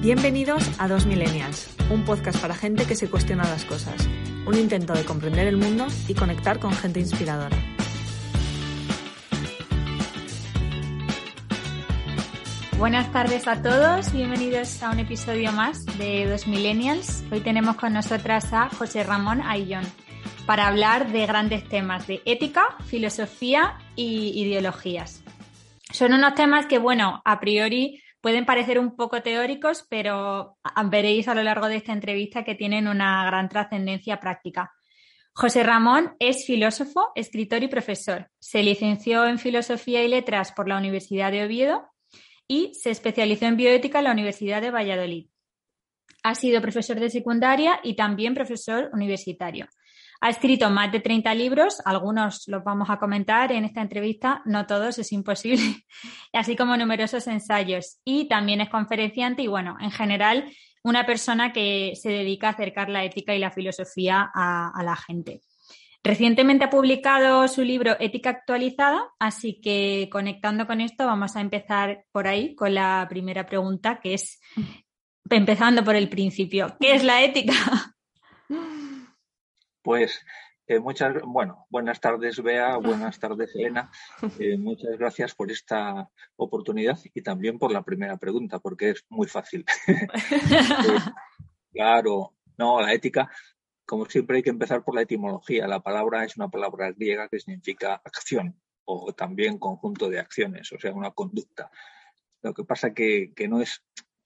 Bienvenidos a Dos Millennials, un podcast para gente que se cuestiona las cosas, un intento de comprender el mundo y conectar con gente inspiradora. Buenas tardes a todos, bienvenidos a un episodio más de Dos Millennials. Hoy tenemos con nosotras a José Ramón Ayllón para hablar de grandes temas de ética, filosofía y ideologías. Son unos temas que, bueno, a priori pueden parecer un poco teóricos, pero veréis a lo largo de esta entrevista que tienen una gran trascendencia práctica. José Ramón es filósofo, escritor y profesor. Se licenció en Filosofía y Letras por la Universidad de Oviedo y se especializó en bioética en la Universidad de Valladolid. Ha sido profesor de secundaria y también profesor universitario. Ha escrito más de 30 libros, algunos los vamos a comentar en esta entrevista, no todos, es imposible, así como numerosos ensayos. Y también es conferenciante y, bueno, en general, una persona que se dedica a acercar la ética y la filosofía a, a la gente. Recientemente ha publicado su libro Ética actualizada, así que conectando con esto vamos a empezar por ahí con la primera pregunta, que es, empezando por el principio, ¿qué es la ética? Pues eh, muchas, bueno, buenas tardes Bea, buenas tardes Elena. Eh, muchas gracias por esta oportunidad y también por la primera pregunta, porque es muy fácil. Eh, claro, no, la ética como siempre hay que empezar por la etimología. La palabra es una palabra griega que significa acción o también conjunto de acciones, o sea, una conducta. Lo que pasa que, que no es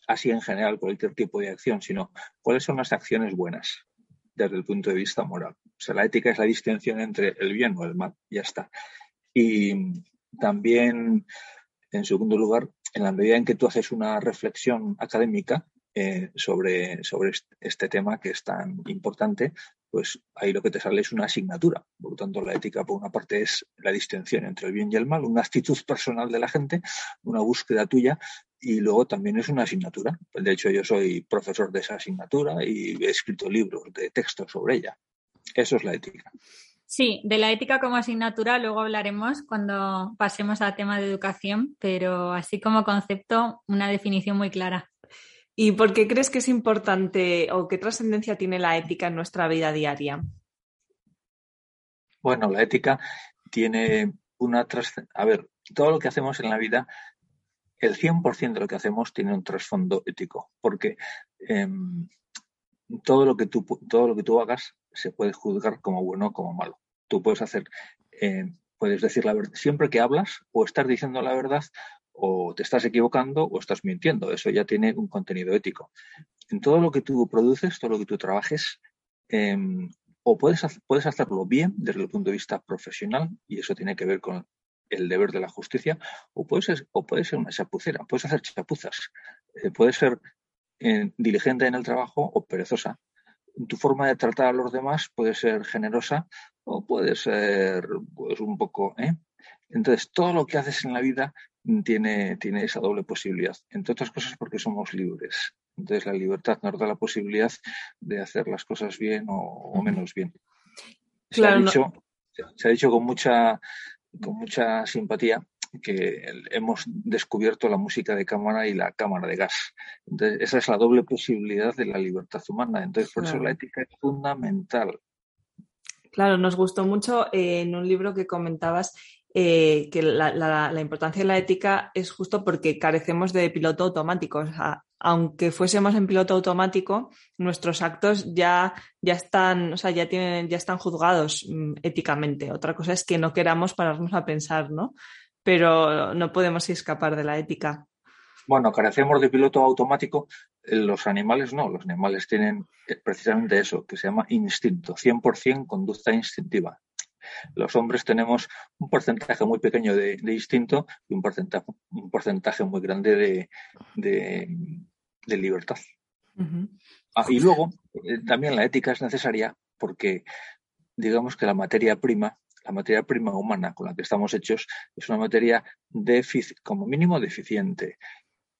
así en general cualquier tipo de acción, sino cuáles son las acciones buenas desde el punto de vista moral. O sea, la ética es la distinción entre el bien o el mal, ya está. Y también, en segundo lugar, en la medida en que tú haces una reflexión académica, eh, sobre, sobre este tema que es tan importante, pues ahí lo que te sale es una asignatura. Por lo tanto, la ética, por una parte, es la distinción entre el bien y el mal, una actitud personal de la gente, una búsqueda tuya, y luego también es una asignatura. De hecho, yo soy profesor de esa asignatura y he escrito libros de texto sobre ella. Eso es la ética. Sí, de la ética como asignatura luego hablaremos cuando pasemos al tema de educación, pero así como concepto, una definición muy clara. ¿Y por qué crees que es importante o qué trascendencia tiene la ética en nuestra vida diaria? Bueno, la ética tiene una trascendencia. A ver, todo lo que hacemos en la vida, el 100% de lo que hacemos tiene un trasfondo ético, porque em, todo, lo que tú, todo lo que tú hagas se puede juzgar como bueno o como malo. Tú puedes hacer, em, puedes decir la verdad, siempre que hablas o estás diciendo la verdad o te estás equivocando o estás mintiendo. Eso ya tiene un contenido ético. En todo lo que tú produces, todo lo que tú trabajes, em, o puedes, puedes hacerlo bien desde el punto de vista profesional, y eso tiene que ver con el deber de la justicia, o puedes ser, o puede ser una chapucera, puedes hacer chapuzas, eh, puedes ser eh, diligente en el trabajo o perezosa. Tu forma de tratar a los demás puede ser generosa o puede ser pues, un poco... ¿eh? Entonces, todo lo que haces en la vida tiene, tiene esa doble posibilidad, entre otras cosas porque somos libres. Entonces la libertad nos da la posibilidad de hacer las cosas bien o, menos bien. Se, ha dicho, se ha dicho con mucha, con mucha simpatía que hemos descubierto la música de cámara y la cámara de gas. Entonces, esa es la doble posibilidad de la libertad humana. Entonces, por eso la ética es fundamental. Claro, nos gustó mucho eh, en un libro que comentabas eh, que la, importancia de la ética es justo porque carecemos de piloto automático. aunque fuésemos en piloto automático, nuestros actos ya, ya están, o sea, ya tienen, ya están juzgados mm, éticamente. Otra cosa es que no queramos pararnos a pensar, ¿no? Pero no podemos escapar de la ética. Bueno, carecemos de piloto automático. Eh, los animales no, los animales tienen eh, precisamente eso, que se llama instinto, 100% conducta instintiva. Los hombres tenemos un porcentaje muy pequeño de, instinto y un porcentaje, un porcentaje muy grande de, libertad. Ah, y luego, eh, también la ética es necesaria porque, digamos que la materia prima, la materia prima humana con la que estamos hechos, es una materia como mínimo deficiente.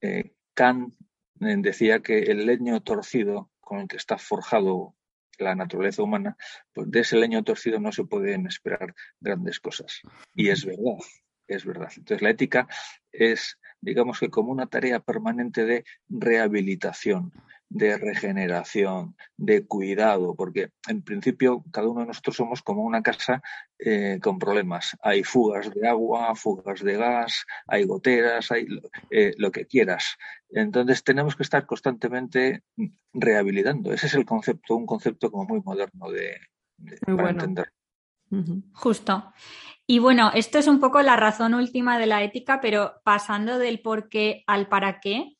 Eh, Kant eh, decía que el leño torcido con el que está forjado la naturaleza humana, pues de ese leño torcido no se pueden esperar grandes cosas. Y es verdad. es verdad. Entonces, la ética es, digamos que como una tarea permanente de rehabilitación, de regeneración, de cuidado, porque en principio cada uno de nosotros somos como una casa eh, con problemas. Hay fugas de agua, fugas de gas, hay goteras, hay eh, lo que quieras. Entonces tenemos que estar constantemente rehabilitando. Ese es el concepto, un concepto como muy moderno de, para entender. Justo. Y bueno, esto es un poco la razón última de la ética, pero pasando del por qué al para qué,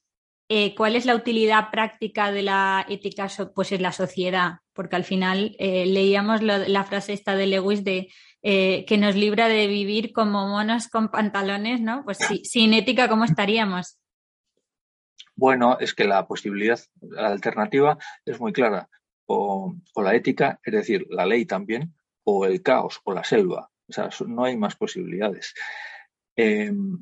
eh, ¿cuál es la utilidad práctica de la ética pues en la sociedad? Porque al final eh, leíamos la frase esta de Lewis de eh, que nos libra de vivir como monos con pantalones, ¿no? Pues sin ética, ¿cómo estaríamos? Bueno, es que la posibilidad, la alternativa es muy clara. O, la ética, es decir, la ley también, o el caos, o la selva. O sea, no hay más posibilidades. Em,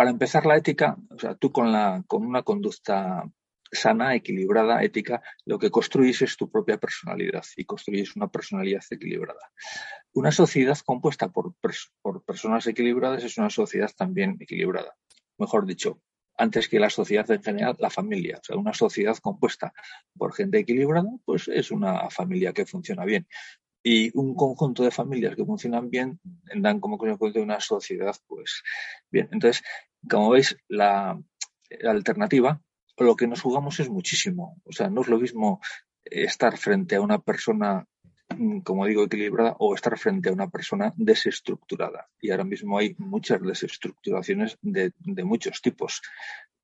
para empezar, la ética, o sea, tú con, una conducta sana, equilibrada, ética, lo que construyes es tu propia personalidad y construyes una personalidad equilibrada. Una sociedad compuesta por, por personas equilibradas es una sociedad también equilibrada. Mejor dicho, antes que la sociedad en general, la familia. O sea, una sociedad compuesta por gente equilibrada, pues es una familia que funciona bien y un conjunto de familias que funcionan bien dan como consecuencia una sociedad, pues bien. Entonces, como veis, la, alternativa, lo que nos jugamos es muchísimo. O sea, no es lo mismo estar frente a una persona, mm, como digo, equilibrada o estar frente a una persona desestructurada. Y ahora mismo hay muchas desestructuraciones de, de muchos tipos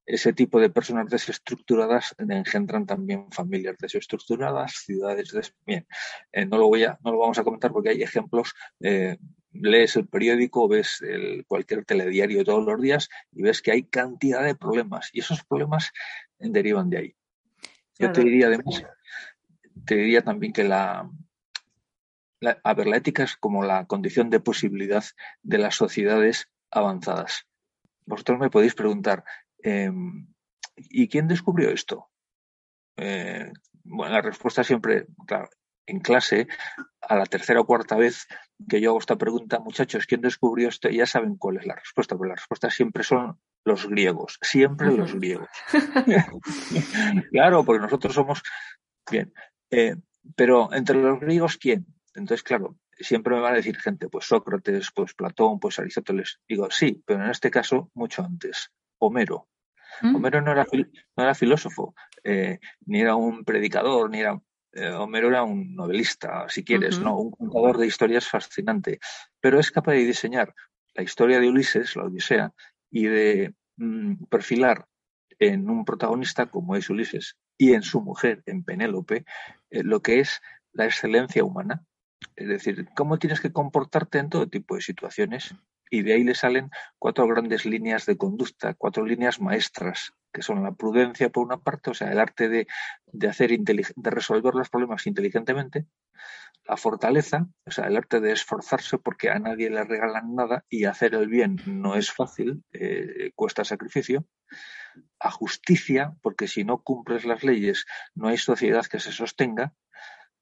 ese tipo de personas desestructuradas engendran también familias desestructuradas, ciudades des... bien. Eh, no lo voy a, no lo vamos a comentar porque hay ejemplos. Eh, lees el periódico, ves el, cualquier telediario todos los días y ves que hay cantidad de problemas y esos problemas derivan de ahí. Yo te diría además, te diría también que la, la, a ver, la ética es como la condición de posibilidad de las sociedades avanzadas. Vosotros me podéis preguntar, Em, ¿Y quién descubrió esto? Eh, bueno, la respuesta siempre, claro, en clase, a la tercera o cuarta vez que yo hago esta pregunta, muchachos, ¿quién descubrió esto? Ya saben cuál es la respuesta, pero la respuesta siempre son los griegos, siempre los griegos. claro, porque nosotros somos, bien, eh, pero entre los griegos, ¿quién? Entonces, claro, siempre me van a decir gente, pues Sócrates, pues Platón, pues Aristóteles. Digo, sí, pero en este caso, mucho antes. Homero. ¿Mm? Homero no era, no era filósofo, eh, ni era un predicador, ni era. Eh, Homero era un novelista, si quieres, ¿no? Un contador de historias fascinante, pero es capaz de diseñar la historia de Ulises, la Odisea, y de mm, perfilar en un protagonista como es Ulises y en su mujer, en Penélope, eh, lo que es la excelencia humana. Es decir, cómo tienes que comportarte en todo tipo de situaciones y de ahí le salen cuatro grandes líneas de conducta, cuatro líneas maestras, que son la prudencia por una parte, o sea, el arte de, de hacer de resolver los problemas inteligentemente, la fortaleza, o sea, el arte de esforzarse porque a nadie le regalan nada y hacer el bien no es fácil, eh, cuesta sacrificio, a justicia, porque si no cumples las leyes no hay sociedad que se sostenga,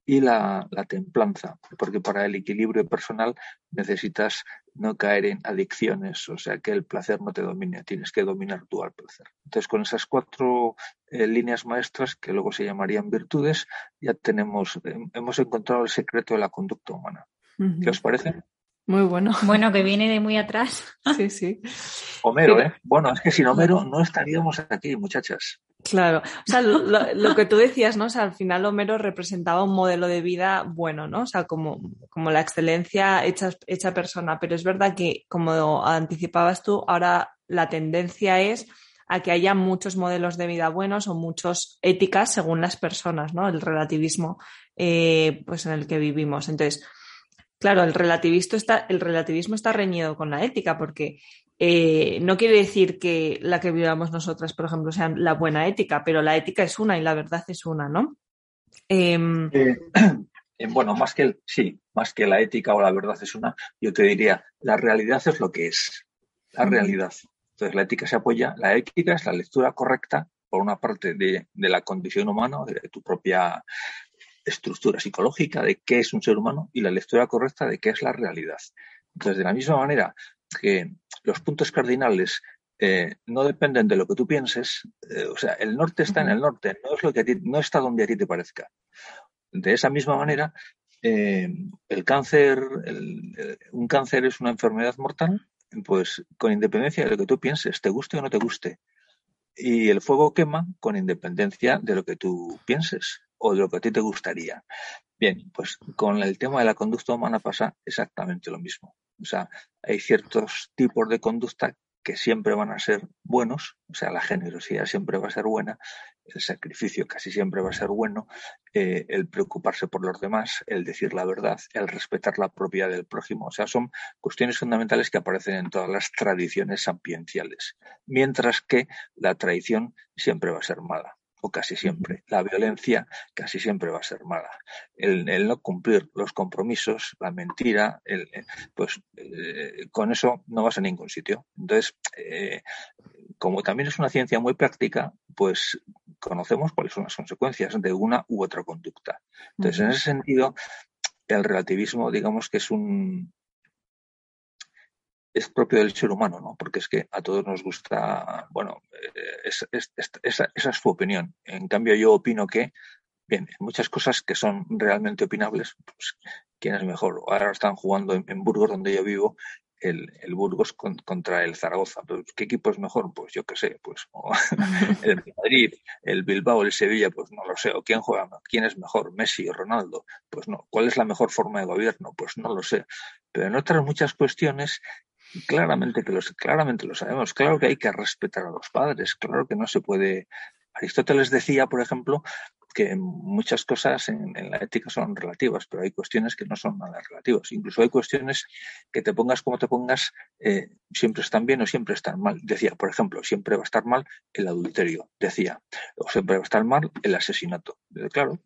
y la, templanza, porque para el equilibrio personal necesitas no caer en adicciones, o sea, que el placer no te domine, tienes que dominar tú al placer. Entonces, con esas cuatro eh, líneas maestras, que luego se llamarían virtudes, ya tenemos, hemos encontrado el secreto de la conducta humana. ¿Qué os parece? Muy bueno. Bueno, que viene de muy atrás. Sí, sí. Homero, ¿eh? Bueno, es que sin Homero no estaríamos aquí, muchachas. Claro, o sea, lo, que tú decías, ¿no? O sea, al final Homero representaba un modelo de vida bueno, ¿no? O sea, como, como la excelencia hecha, hecha persona. Pero es verdad que, como anticipabas tú, ahora la tendencia es a que haya muchos modelos de vida buenos o muchas éticas según las personas, ¿no? El relativismo eh, pues en el que vivimos. Entonces, claro, el relativismo está, el relativismo está reñido con la ética, porque eh, no quiere decir que la que vivamos nosotras, por ejemplo, sea la buena ética, pero la ética es una y la verdad es una, ¿no? Em, eh, eh, bueno, más que sí, más que la ética o la verdad es una, yo te diría, la realidad es lo que es, la realidad. Entonces, la ética se apoya, la ética es la lectura correcta, por una parte, de, de la condición humana, de tu propia estructura psicológica, de qué es un ser humano, y la lectura correcta de qué es la realidad. Entonces, de la misma manera que los puntos cardinales eh, no dependen de lo que tú pienses, eh, o sea, el norte está en el norte, no es lo que a ti, no está donde a ti te parezca. De esa misma manera, eh, el cáncer, un cáncer es una enfermedad mortal, pues con independencia de lo que tú pienses, te guste o no te guste. Y el fuego quema con independencia de lo que tú pienses o de lo que a ti te gustaría. Bien, pues con el tema de la conducta humana pasa exactamente lo mismo. O sea, hay ciertos tipos de conducta que siempre van a ser buenos, o sea, la generosidad siempre va a ser buena, el sacrificio casi siempre va a ser bueno, eh, el preocuparse por los demás, el decir la verdad, el respetar la propiedad del prójimo. O sea, son cuestiones fundamentales que aparecen en todas las tradiciones sapienciales, mientras que la tradición siempre va a ser mala o casi siempre. La violencia casi siempre va a ser mala. El, no cumplir los compromisos, la mentira, el, pues eh, con eso no vas a ningún sitio. Entonces, eh, como también es una ciencia muy práctica, pues conocemos cuáles son las consecuencias de una u otra conducta. Entonces, en ese sentido, el relativismo, digamos que es un, es propio del ser humano, ¿no? Porque es que a todos nos gusta, bueno, eh, esa, es su opinión. En cambio, yo opino que, bien, muchas cosas que son realmente opinables, pues, ¿quién es mejor? Ahora están jugando en, Burgos, donde yo vivo, el, Burgos contra el Zaragoza. ¿Qué equipo es mejor? Pues yo qué sé, pues el Madrid, el Bilbao, el Sevilla, pues no lo sé. ¿O quién juega? ¿Quién es mejor? ¿Messi o Ronaldo? Pues no. ¿Cuál es la mejor forma de gobierno? Pues no lo sé. Pero en otras muchas cuestiones Claramente que los, claramente lo sabemos. Claro que hay que respetar a los padres. Claro que no se puede. Aristóteles decía, por ejemplo, que muchas cosas en, la ética son relativas, pero hay cuestiones que no son nada relativas. Incluso hay cuestiones que te pongas como te pongas, eh, siempre están bien o siempre están mal. Decía, por ejemplo, siempre va a estar mal el adulterio, decía, o siempre va a estar mal el asesinato. Claro,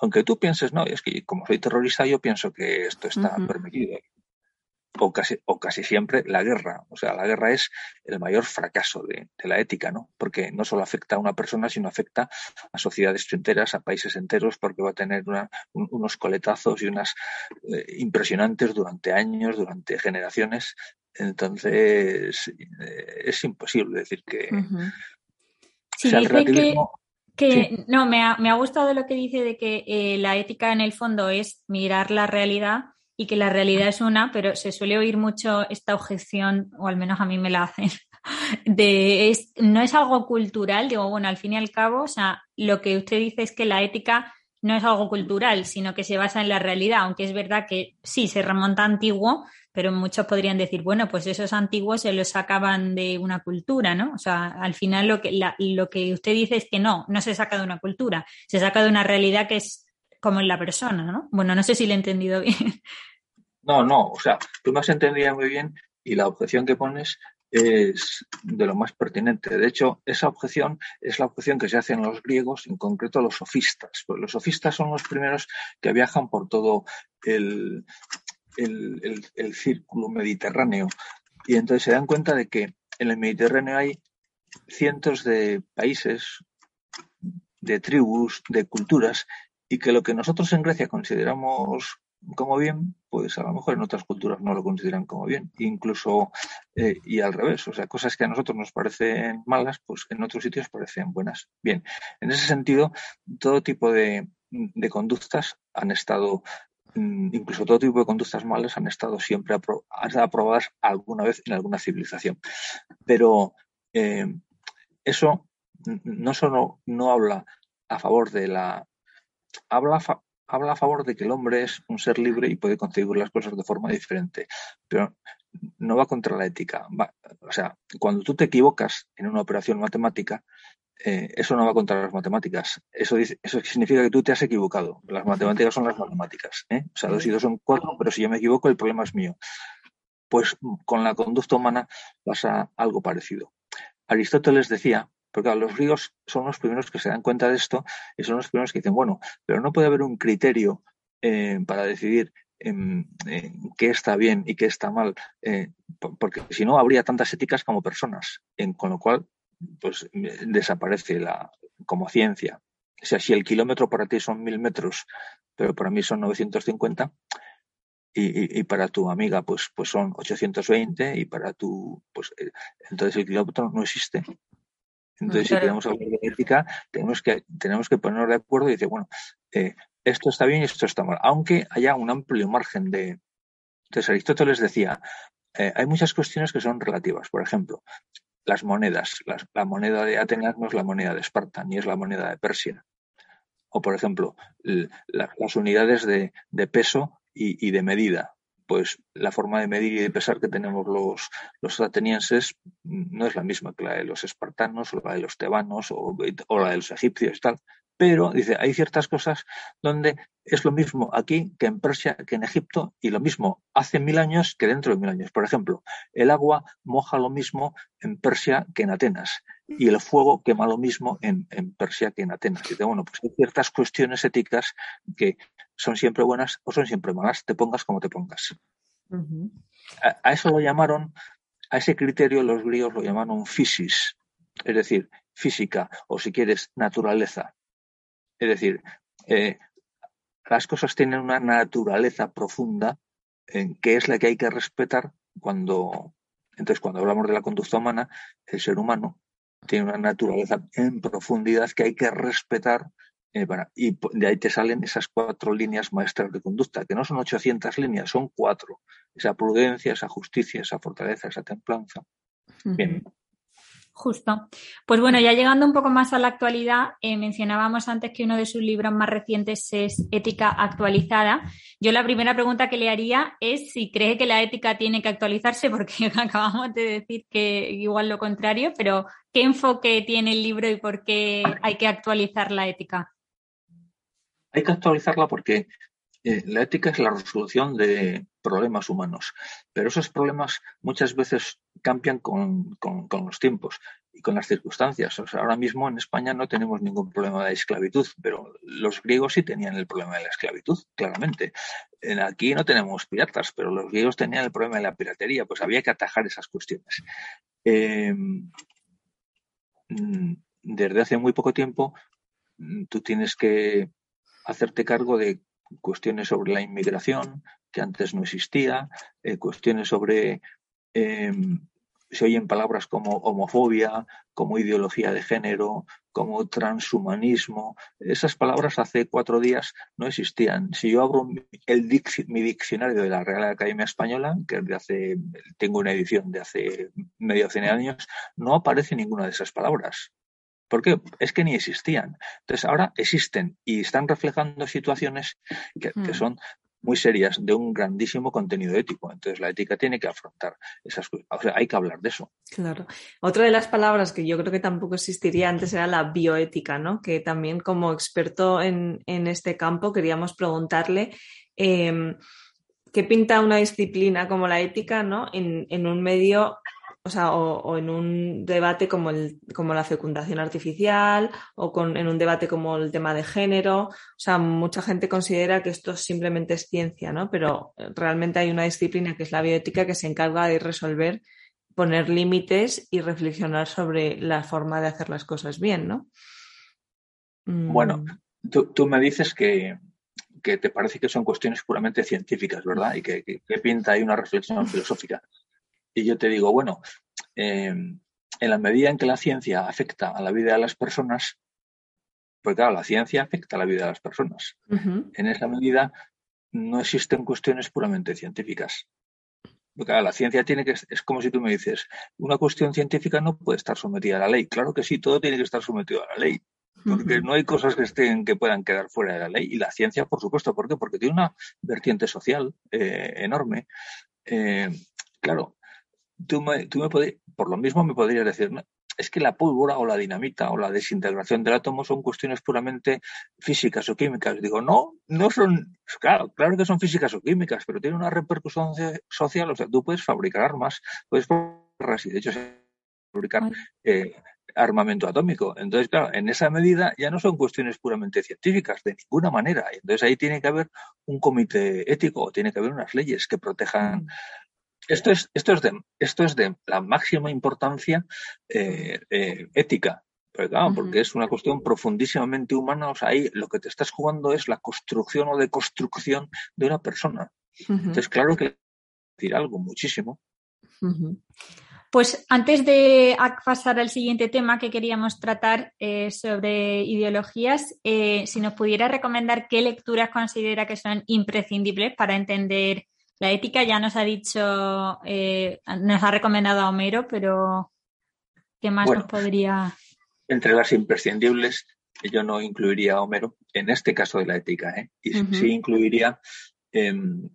aunque tú pienses, no, es que como soy terrorista, yo pienso que esto está permitido o casi, o casi siempre la guerra. O sea, la guerra es el mayor fracaso de, la ética, ¿no? Porque no solo afecta a una persona, sino afecta a sociedades enteras, a países enteros, porque va a tener unos coletazos y unas eh, impresionantes durante años, durante generaciones. Entonces, eh, es imposible decir que. Sí, dice que, no, me ha, me ha, gustado lo que dice de que eh, la ética en el fondo es mirar la realidad y que la realidad es una, pero se suele oír mucho esta objeción, o al menos a mí me la hacen, de es, no es algo cultural, digo, bueno, al fin y al cabo, o sea, lo que usted dice es que la ética no es algo cultural, sino que se basa en la realidad, aunque es verdad que sí, se remonta antiguo, pero muchos podrían decir, bueno, pues esos antiguos se los sacaban de una cultura, ¿no? O sea, al final lo que, lo que usted dice es que no, no se saca de una cultura, se saca de una realidad que es como en la persona, ¿no? Bueno, no sé si le he entendido bien. No, no, o sea, tú me has entendido muy bien y la objeción que pones es de lo más pertinente. De hecho, esa objeción es la objeción que se hace en los griegos, en concreto los sofistas. Pues los sofistas son los primeros que viajan por todo el, el, círculo mediterráneo y entonces se dan cuenta de que en el Mediterráneo hay cientos de países, de tribus, de culturas y que lo que nosotros en Grecia consideramos como bien, pues a lo mejor en otras culturas no lo consideran como bien, incluso eh, y al revés, o sea, cosas que a nosotros nos parecen malas, pues en otros sitios parecen buenas. Bien, en ese sentido, todo tipo de, conductas han estado, mm, incluso todo tipo de conductas malas han estado siempre aprobadas alguna vez en alguna civilización. Pero eh, eso no solo no habla a favor de la habla, habla a favor de que el hombre es un ser libre y puede concebir las cosas de forma diferente, pero no va contra la ética. o sea, cuando tú te equivocas en una operación matemática, eh, eso no va contra las matemáticas. Eso, eso significa que tú te has equivocado. Las matemáticas son las matemáticas. ¿eh? O sea, dos y dos son cuatro, pero si yo me equivoco, el problema es mío. Pues con la conducta humana pasa algo parecido. Aristóteles decía porque los griegos son los primeros que se dan cuenta de esto y son los primeros que dicen, bueno, pero no puede haber un criterio eh, para decidir en, qué está bien y qué está mal, eh, porque si no habría tantas éticas como personas, con lo cual pues desaparece la como ciencia. O sea, si el kilómetro para ti son mil metros, pero para mí son 950, y, para tu amiga pues, pues son 820 y para tu, pues eh, entonces el kilómetro no existe. Entonces, si queremos hablar de ética, tenemos que, tenemos que ponernos de acuerdo y decir, bueno, eh, esto está bien y esto está mal, aunque haya un amplio margen de... Entonces, Aristóteles decía, eh, hay muchas cuestiones que son relativas. Por ejemplo, las monedas. la moneda de Atenas no es la moneda de Esparta, ni es la moneda de Persia. O, por ejemplo, las unidades de, peso y, de medida. Pues la forma de medir y de pesar que tenemos los, los atenienses no es la misma que la de los espartanos o la de los tebanos o, o la de los egipcios y tal. Pero, dice, hay ciertas cosas donde es lo mismo aquí que en Persia, que en Egipto, y lo mismo hace mil años que dentro de mil años. Por ejemplo, el agua moja lo mismo en Persia que en Atenas, y el fuego quema lo mismo en, Persia que en Atenas. Dice, bueno, pues hay ciertas cuestiones éticas que son siempre buenas o son siempre malas, te pongas como te pongas. a, eso lo llamaron, a ese criterio los griegos lo llamaron physis, es decir, física, o si quieres, naturaleza. Es decir, eh, las cosas tienen una naturaleza profunda en que es la que hay que respetar cuando, entonces cuando hablamos de la conducta humana, el ser humano tiene una naturaleza en profundidad que hay que respetar eh, y de ahí te salen esas cuatro líneas maestras de conducta, que no son 800 líneas, son cuatro. Esa prudencia, esa justicia, esa fortaleza, esa templanza. Bien, Justo. Pues bueno, ya llegando un poco más a la actualidad, eh, mencionábamos antes que uno de sus libros más recientes es Ética actualizada. Yo la primera pregunta que le haría es si cree que la ética tiene que actualizarse, porque acabamos de decir que igual lo contrario, pero ¿qué enfoque tiene el libro y por qué hay que actualizar la ética? Hay que actualizarla porque eh, la ética es la resolución de problemas humanos, pero esos problemas muchas veces cambian con, los tiempos y con las circunstancias. O sea, ahora mismo en España no tenemos ningún problema de esclavitud, pero los griegos sí tenían el problema de la esclavitud, claramente. En aquí no tenemos piratas, pero los griegos tenían el problema de la piratería, pues había que atajar esas cuestiones. Eh, mm, desde hace muy poco tiempo, mm, tú tienes que hacerte cargo de cuestiones sobre la inmigración, que antes no existía, eh, cuestiones sobre, eh, se oyen palabras como homofobia, como ideología de género, como transhumanismo. Esas palabras hace cuatro días no existían. Si yo abro el mi diccionario de la Real Academia Española, que de hace, tengo una edición de hace medio cien años, no aparece ninguna de esas palabras. ¿Por qué? Es que ni existían. Entonces ahora existen y están reflejando situaciones que, hmm. son muy serias de un grandísimo contenido ético. Entonces la ética tiene que afrontar esas cosas. O sea, hay que hablar de eso. Claro. Otra de las palabras que yo creo que tampoco existiría antes era la bioética, ¿no? Que también como experto en, este campo queríamos preguntarle em, qué pinta una disciplina como la ética, ¿no? En, en un medio o sea, o, en un debate como, el, como la fecundación artificial o con, en un debate como el tema de género. O sea, mucha gente considera que esto simplemente es ciencia, ¿no? Pero realmente hay una disciplina que es la bioética que se encarga de resolver, poner límites y reflexionar sobre la forma de hacer las cosas bien, ¿no? Mm. Bueno, tú, me dices que, te parece que son cuestiones puramente científicas, ¿verdad? Y que, que pinta ahí una reflexión filosófica. Y yo te digo, bueno, eh, en la medida en que la ciencia afecta a la vida de las personas, pues claro, la ciencia afecta a la vida de las personas. En esa medida no existen cuestiones puramente científicas. Porque la ciencia tiene que, es como si tú me dices, una cuestión científica no puede estar sometida a la ley. Claro que sí, todo tiene que estar sometido a la ley. Porque no hay cosas que estén, que puedan quedar fuera de la ley. Y la ciencia, por supuesto, ¿por qué? Porque tiene una vertiente social eh, enorme. Eh, claro, tú me, tú me por lo mismo me podrías decir, es que la pólvora o la dinamita o la desintegración del átomo son cuestiones puramente físicas o químicas. Digo, no, no son, claro, claro que son físicas o químicas, pero tienen una repercusión social. O sea, tú puedes fabricar armas, puedes fabricar, y de hecho, fabricar eh, armamento atómico. Entonces, claro, en esa medida ya no son cuestiones puramente científicas, de ninguna manera. Entonces ahí tiene que haber un comité ético, tiene que haber unas leyes que protejan esto es, esto es, de, esto es de la máxima importancia eh, eh, ética, porque es una cuestión profundísimamente humana. O sea, ahí lo que te estás jugando es la construcción o deconstrucción de una persona. Entonces, claro que decir algo, muchísimo. Pues antes de pasar al siguiente tema que queríamos tratar eh, sobre ideologías, eh, si nos pudiera recomendar qué lecturas considera que son imprescindibles para entender la ética, ya nos ha dicho, eh, nos ha recomendado a Homero, pero ¿qué más nos podría...? Entre las imprescindibles, yo no incluiría a Homero, en este caso de la ética, y sí incluiría, em,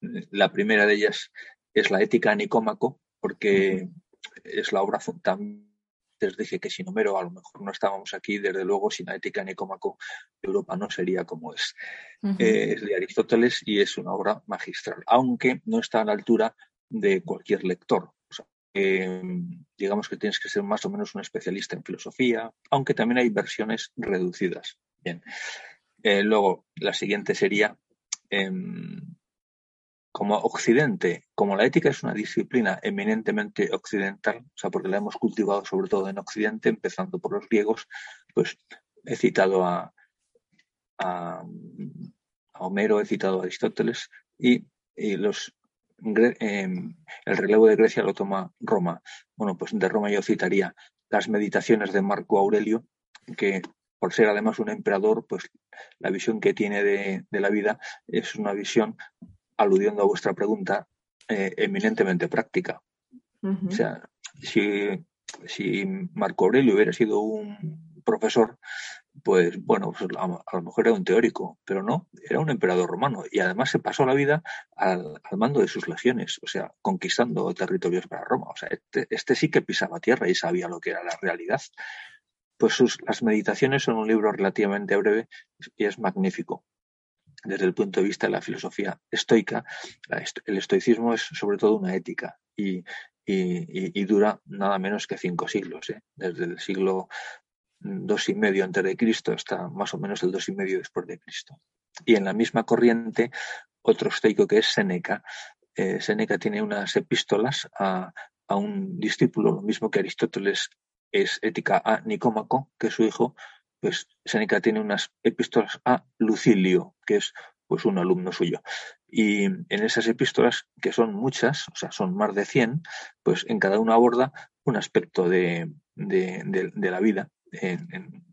la primera de ellas es la ética Nicómaco, porque es la obra fundamental. Les dije que sin Homero a lo mejor no estábamos aquí, desde luego sin la ética Nicómaco Europa no sería como es. Eh, es de Aristóteles y es una obra magistral, aunque no está a la altura de cualquier lector. digamos que tienes que ser más o menos un especialista en filosofía, aunque también hay versiones reducidas. Bien. Eh, luego, la siguiente sería em, como Occidente, como la ética es una disciplina eminentemente occidental, o sea, porque la hemos cultivado sobre todo en Occidente, empezando por los griegos, pues he citado a, Homero, he citado a Aristóteles y, los em, el relevo de Grecia lo toma Roma. Bueno, pues de Roma yo citaría las meditaciones de Marco Aurelio, que por ser además un emperador, pues la visión que tiene de la vida es una visión aludiendo a vuestra pregunta, eh, eminentemente práctica. O sea, si, si, Marco Aurelio hubiera sido un profesor, pues bueno, pues a, lo mejor era un teórico, pero no, era un emperador romano y además se pasó la vida al, mando de sus legiones, o sea, conquistando territorios para Roma. O sea, este, este, sí que pisaba tierra y sabía lo que era la realidad. Pues sus, las meditaciones son un libro relativamente breve y es magnífico desde el punto de vista de la filosofía estoica, el estoicismo es sobre todo una ética y, dura nada menos que cinco siglos, ¿eh? desde el siglo dos y medio antes de Cristo hasta más o menos el dos y medio después de Cristo. Y en la misma corriente, otro estoico que es Séneca. Eh, Séneca tiene unas epístolas a, a un discípulo, lo mismo que Aristóteles es ética a Nicómaco, que es su hijo, pues Seneca tiene unas epístolas a Lucilio, que es pues un alumno suyo. Y en esas epístolas, que son muchas, o sea, son más de 100, pues en cada una aborda un aspecto de, la vida en,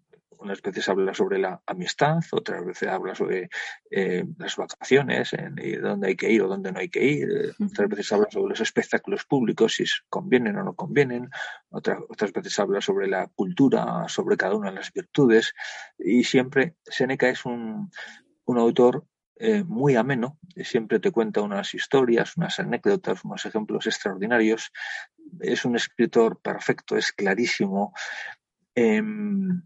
unas veces habla sobre la amistad, otras veces habla sobre eh, las vacaciones, en, dónde hay que ir o dónde no hay que ir, otras veces habla sobre los espectáculos públicos, si convienen o no convienen, otras, otras veces habla sobre la cultura, sobre cada una de las virtudes, y siempre Seneca es un, un autor eh, muy ameno, siempre te cuenta unas historias, unas anécdotas, unos ejemplos extraordinarios. Es un escritor perfecto, es clarísimo. Em,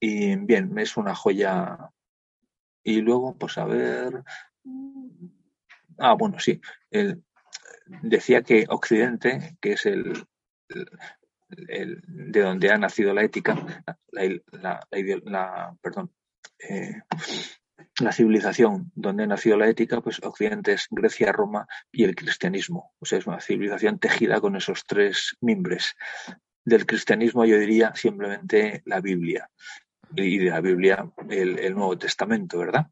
y bien, es una joya. Y luego, pues a ver. Ah, bueno, sí. decía que Occidente, que es el, de donde ha nacido la ética, la, perdón, eh, la civilización donde ha nacido la ética, pues Occidente es Grecia, Roma y el cristianismo. O sea, es una civilización tejida con esos tres mimbres. Del cristianismo yo diría simplemente la Biblia y de la Biblia el, Nuevo Testamento, ¿verdad?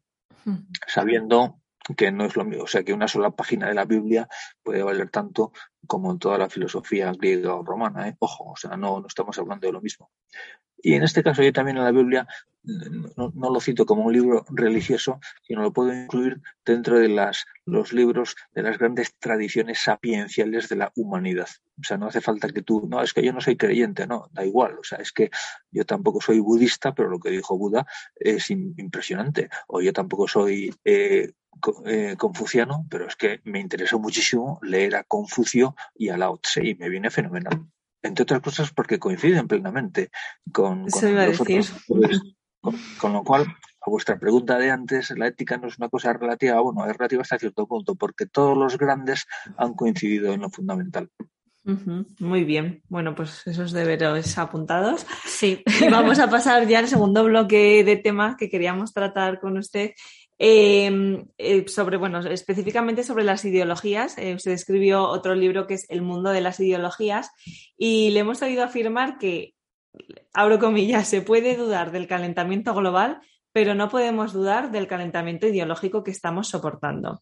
Sabiendo que no es lo mismo, o sea, que una sola página de la Biblia puede valer tanto como toda la filosofía griega o romana, ¿eh? Ojo, o sea, no, no estamos hablando de lo mismo. Y en este caso yo también en la Biblia no, lo cito como un libro religioso, sino lo puedo incluir dentro de las, los libros de las grandes tradiciones sapienciales de la humanidad. O sea, no hace falta que tú, no, es que yo no soy creyente, no, da igual. O sea, es que yo tampoco soy budista, pero lo que dijo Buda es impresionante. O yo tampoco soy eh, eh, confuciano, pero es que me interesó muchísimo leer a Confucio y a Lao Tse y me viene fenomenal entre otras cosas porque coinciden plenamente con, con lo cual, a vuestra pregunta de antes, la ética no es una cosa relativa, bueno, es relativa hasta cierto punto, porque todos los grandes han coincidido en lo fundamental. Muy bien. Bueno, pues esos deberes apuntados. Sí. Y vamos a pasar ya al segundo bloque de temas que queríamos tratar con usted. Em, eh, sobre, bueno, específicamente sobre las ideologías. Eh, usted escribió otro libro que es El mundo de las ideologías y le hemos oído afirmar que, abro comillas, se puede dudar del calentamiento global, pero no podemos dudar del calentamiento ideológico que estamos soportando.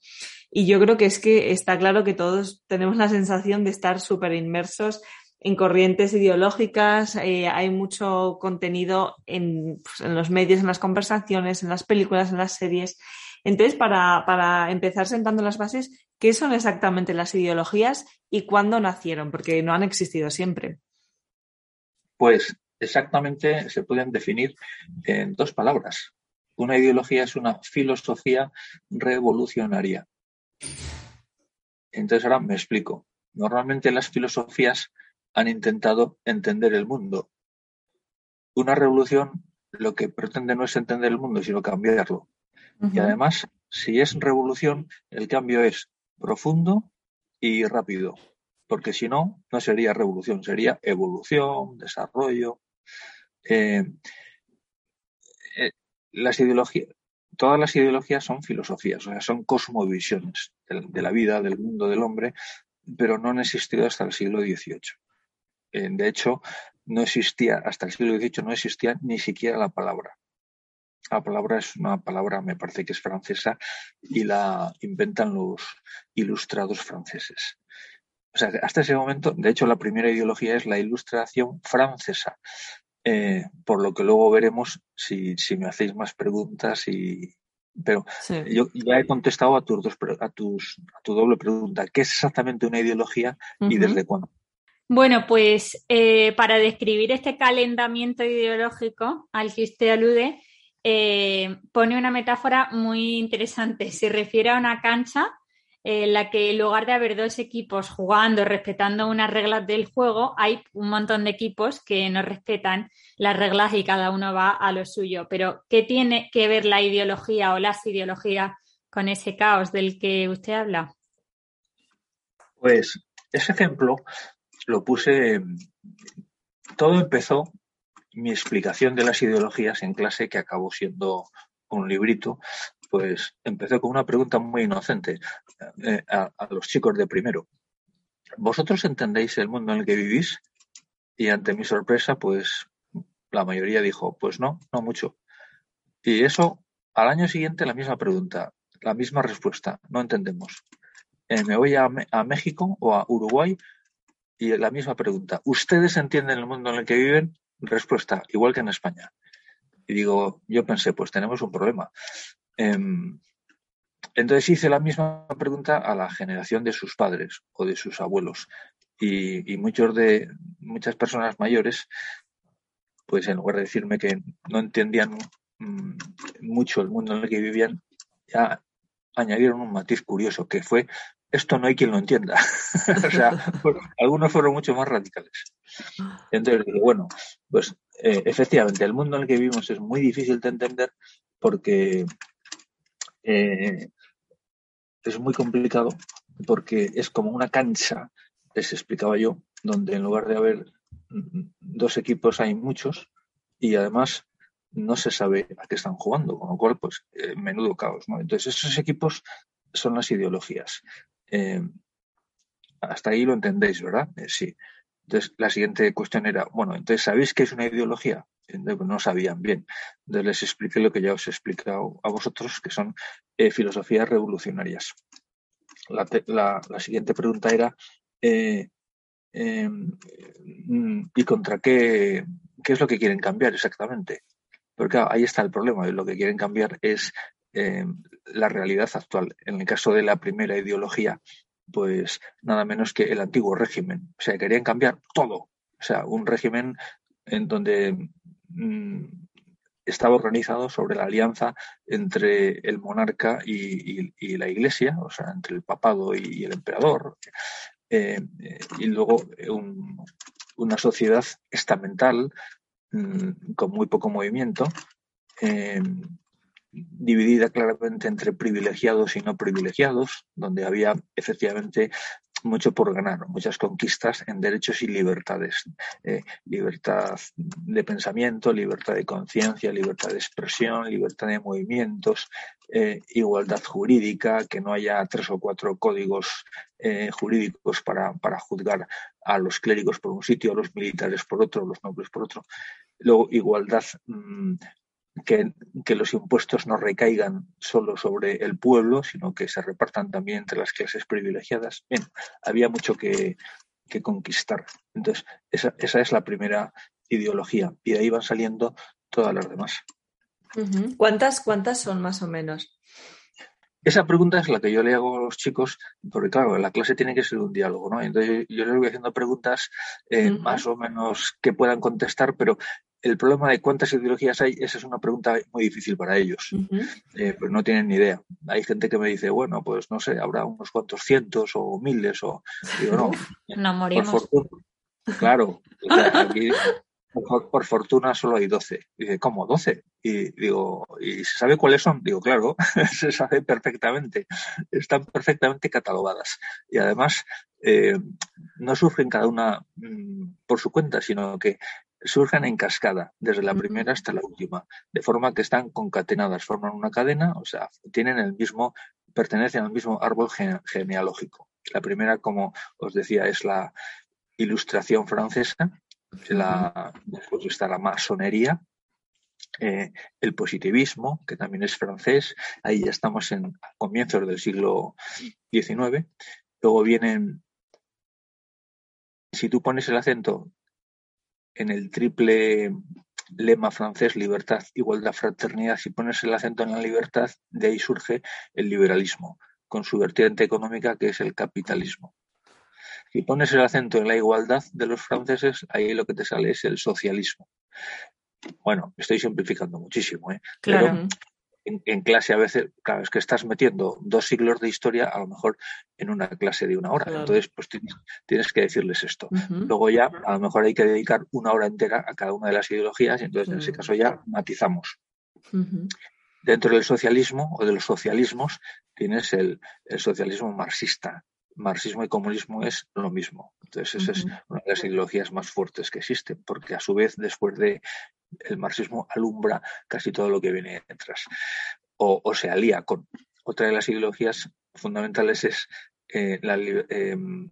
Y yo creo que es que está claro que todos tenemos la sensación de estar súper inmersos en corrientes ideológicas, eh, hay mucho contenido en, pues, en, los medios, en las conversaciones, en las películas, en las series. Entonces, para, para empezar sentando las bases, ¿qué son exactamente las ideologías y cuándo nacieron? Porque no han existido siempre. Pues exactamente se pueden definir en dos palabras. Una ideología es una filosofía revolucionaria. Entonces ahora me explico. Normalmente las filosofías han intentado entender el mundo. Una revolución lo que pretende no es entender el mundo, sino cambiarlo. Y además, si es revolución, el cambio es profundo y rápido, porque si no, no sería revolución, sería evolución, desarrollo. Eh, eh, las ideologías, todas las ideologías son filosofías, o sea, son cosmovisiones de, la vida, del mundo, del hombre, pero no han existido hasta el siglo XVIII. Eh, de hecho, no existía, hasta el siglo XVIII no existía ni siquiera la palabra. La palabra es una palabra, me parece que es francesa, y la inventan los ilustrados franceses. O sea, hasta ese momento, de hecho, la primera ideología es la ilustración francesa. Eh, por lo que luego veremos si, me hacéis más preguntas y, pero yo ya he contestado a tus dos a tus a tu doble pregunta qué es exactamente una ideología y desde cuándo bueno, pues eh, para describir este calentamiento ideológico al que usted alude, eh, pone una metáfora muy interesante. Se refiere a una cancha en la que en lugar de haber dos equipos jugando, respetando unas reglas del juego, hay un montón de equipos que no respetan las reglas y cada uno va a lo suyo. Pero, ¿qué tiene que ver la ideología o las ideologías con ese caos del que usted habla? Pues ese ejemplo lo puse, todo empezó, mi explicación de las ideologías en clase, que acabó siendo un librito, pues empezó con una pregunta muy inocente eh, a, los chicos de primero. ¿Vosotros entendéis el mundo en el que vivís? Y ante mi sorpresa, pues la mayoría dijo, pues no, no mucho. Y eso, al año siguiente, la misma pregunta, la misma respuesta, no entendemos. Eh, me voy a, a, México o a Uruguay y la misma pregunta, ¿ustedes entienden el mundo en el que viven? Respuesta, igual que en España. Y digo, yo pensé, pues tenemos un problema. Em, entonces hice la misma pregunta a la generación de sus padres o de sus abuelos. Y, muchos de, muchas personas mayores, pues en lugar de decirme que no entendían mm, mucho el mundo en el que vivían, ya añadieron un matiz curioso, que fue esto no hay quien lo entienda. o sea, algunos fueron mucho más radicales. Entonces bueno, pues eh, efectivamente, el mundo en el que vivimos es muy difícil de entender porque eh, es muy complicado, porque es como una cancha, les explicaba yo, donde en lugar de haber dos equipos hay muchos y además no se sabe a qué están jugando, con lo cual, pues, eh, menudo caos. Entonces, esos equipos son las ideologías. Eh, hasta ahí lo entendéis, ¿verdad? Eh, sí. Entonces, la siguiente cuestión era, bueno, entonces, ¿sabéis qué es una ideología? no sabían bien. Entonces, les expliqué lo que ya os he explicado a vosotros, que son eh, filosofías revolucionarias. La, siguiente pregunta era, em, ¿y contra qué, qué es lo que quieren cambiar exactamente? Porque ahí está el problema. Lo que quieren cambiar es eh, la realidad actual. En el caso de la primera ideología, pues nada menos que el antiguo régimen. O sea, querían cambiar todo. O sea, un régimen en donde mm, estaba organizado sobre la alianza entre el monarca y, la iglesia, o sea, entre el papado y, el emperador. Eh, y luego una sociedad estamental mm, con muy poco movimiento, eh, dividida claramente entre privilegiados y no privilegiados, donde había efectivamente mucho por ganar, muchas conquistas en derechos y libertades. Eh, libertad de pensamiento, libertad de conciencia, libertad de expresión, libertad de movimientos, eh, igualdad jurídica, que no haya tres o cuatro códigos eh, jurídicos para, para, juzgar a los clérigos por un sitio, a los militares por otro, a los nobles por otro. Luego, igualdad mm, que, que, los impuestos no recaigan solo sobre el pueblo, sino que se repartan también entre las clases privilegiadas. Bien, había mucho que, que conquistar. Entonces, esa, esa, es la primera ideología y de ahí van saliendo todas las demás. ¿Cuántas, ¿Cuántas son más o menos? Esa pregunta es la que yo le hago a los chicos, porque claro, la clase tiene que ser un diálogo, ¿no? Entonces yo les voy haciendo preguntas eh, más o menos que puedan contestar, pero el problema de cuántas ideologías hay, esa es una pregunta muy difícil para ellos. Eh, pues no tienen ni idea. Hay gente que me dice, bueno, pues no sé, habrá unos cuantos cientos o miles o... Digo, no. no morimos. claro. aquí por, fortuna solo hay 12. Dice, ¿cómo 12? Y digo, ¿y se sabe cuáles son? Digo, claro, se sabe perfectamente. Están perfectamente catalogadas. Y además, eh, no surgen cada una mm, por su cuenta, sino que surgen en cascada, desde la primera hasta la última, de forma que están concatenadas, forman una cadena, o sea, tienen el mismo, pertenecen al mismo árbol genealógico. La primera, como os decía, es la ilustración francesa, la, después está la masonería, eh, el positivismo, que también es francés, ahí ya estamos en comienzos del siglo XIX. Luego vienen, si tú pones el acento en el triple lema francés, libertad, igualdad, fraternidad, si pones el acento en la libertad, de ahí surge el liberalismo, con su vertiente económica que es el capitalismo. Si pones el acento en la igualdad de los franceses, ahí lo que te sale es el socialismo. Bueno, estoy simplificando muchísimo, ¿eh? Claro. En, clase a veces, claro, es que estás metiendo dos siglos de historia a lo mejor en una clase de una hora. Entonces, pues tienes, que decirles esto. Luego ya, a lo mejor hay que dedicar una hora entera a cada una de las ideologías y entonces en ese caso ya matizamos. Dentro del socialismo o de los socialismos tienes el socialismo marxista, marxismo y comunismo es lo mismo. Entonces, esa es una de las ideologías más fuertes que existen, porque a su vez, después de el marxismo alumbra casi todo lo que viene detrás. O, se alía con otra de las ideologías fundamentales es eh, em,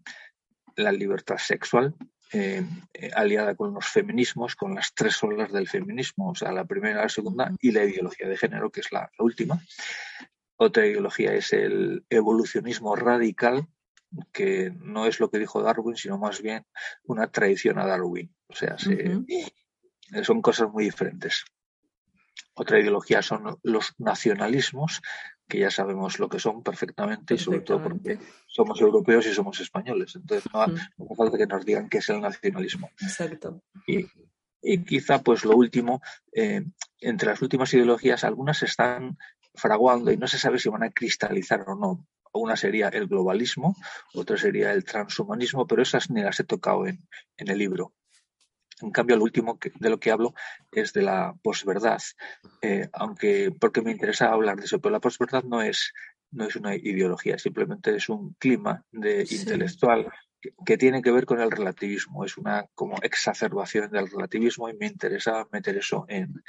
la, libertad sexual, em, eh, aliada con los feminismos, con las tres olas del feminismo, o sea, la primera, la segunda y la ideología de género, que es la última. Otra ideología es el evolucionismo radical, que no es lo que dijo Darwin, sino más bien una traición a Darwin. O sea, son cosas muy diferentes. Otra ideología son los nacionalismos, que ya sabemos lo que son perfectamente y sobre todo porque somos europeos y somos españoles. Entonces no, hace falta que nos digan qué es el nacionalismo. Exacto. Y, quizá pues lo último, eh, entre las últimas ideologías, algunas están fraguando y no se sabe si van a cristalizar o no. Una sería el globalismo, otra sería el transhumanismo, pero esas ni las he tocado en, el libro. En cambio, lo último de lo que hablo es de la posverdad, eh, aunque porque me interesa hablar de eso, pero la posverdad no es, no es una ideología, simplemente es un clima de intelectual que, tiene que ver con el relativismo, es una como exacerbación del relativismo y me interesa meter eso en,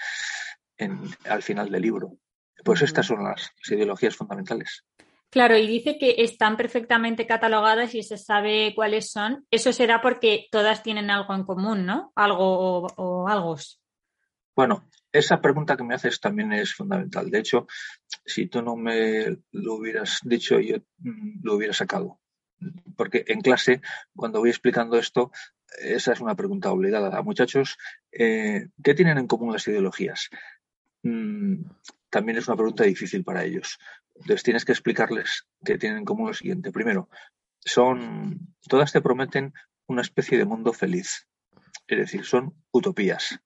al final del libro. Pues estas son las ideologías fundamentales. Claro, y dice que están perfectamente catalogadas y se sabe cuáles son. Eso será porque todas tienen algo en común, ¿no? Algo o, algo. Bueno, esa pregunta que me haces también es fundamental. De hecho, si tú no me lo hubieras dicho, yo mm, lo hubiera sacado. Porque en clase, cuando voy explicando esto, esa es una pregunta obligada. Muchachos, eh, ¿qué tienen en común las ideologías? Mm, también es una pregunta difícil para ellos. Entonces tienes que explicarles que tienen como lo siguiente. Primero, son, todas te prometen una especie de mundo feliz. Es decir, son utopías.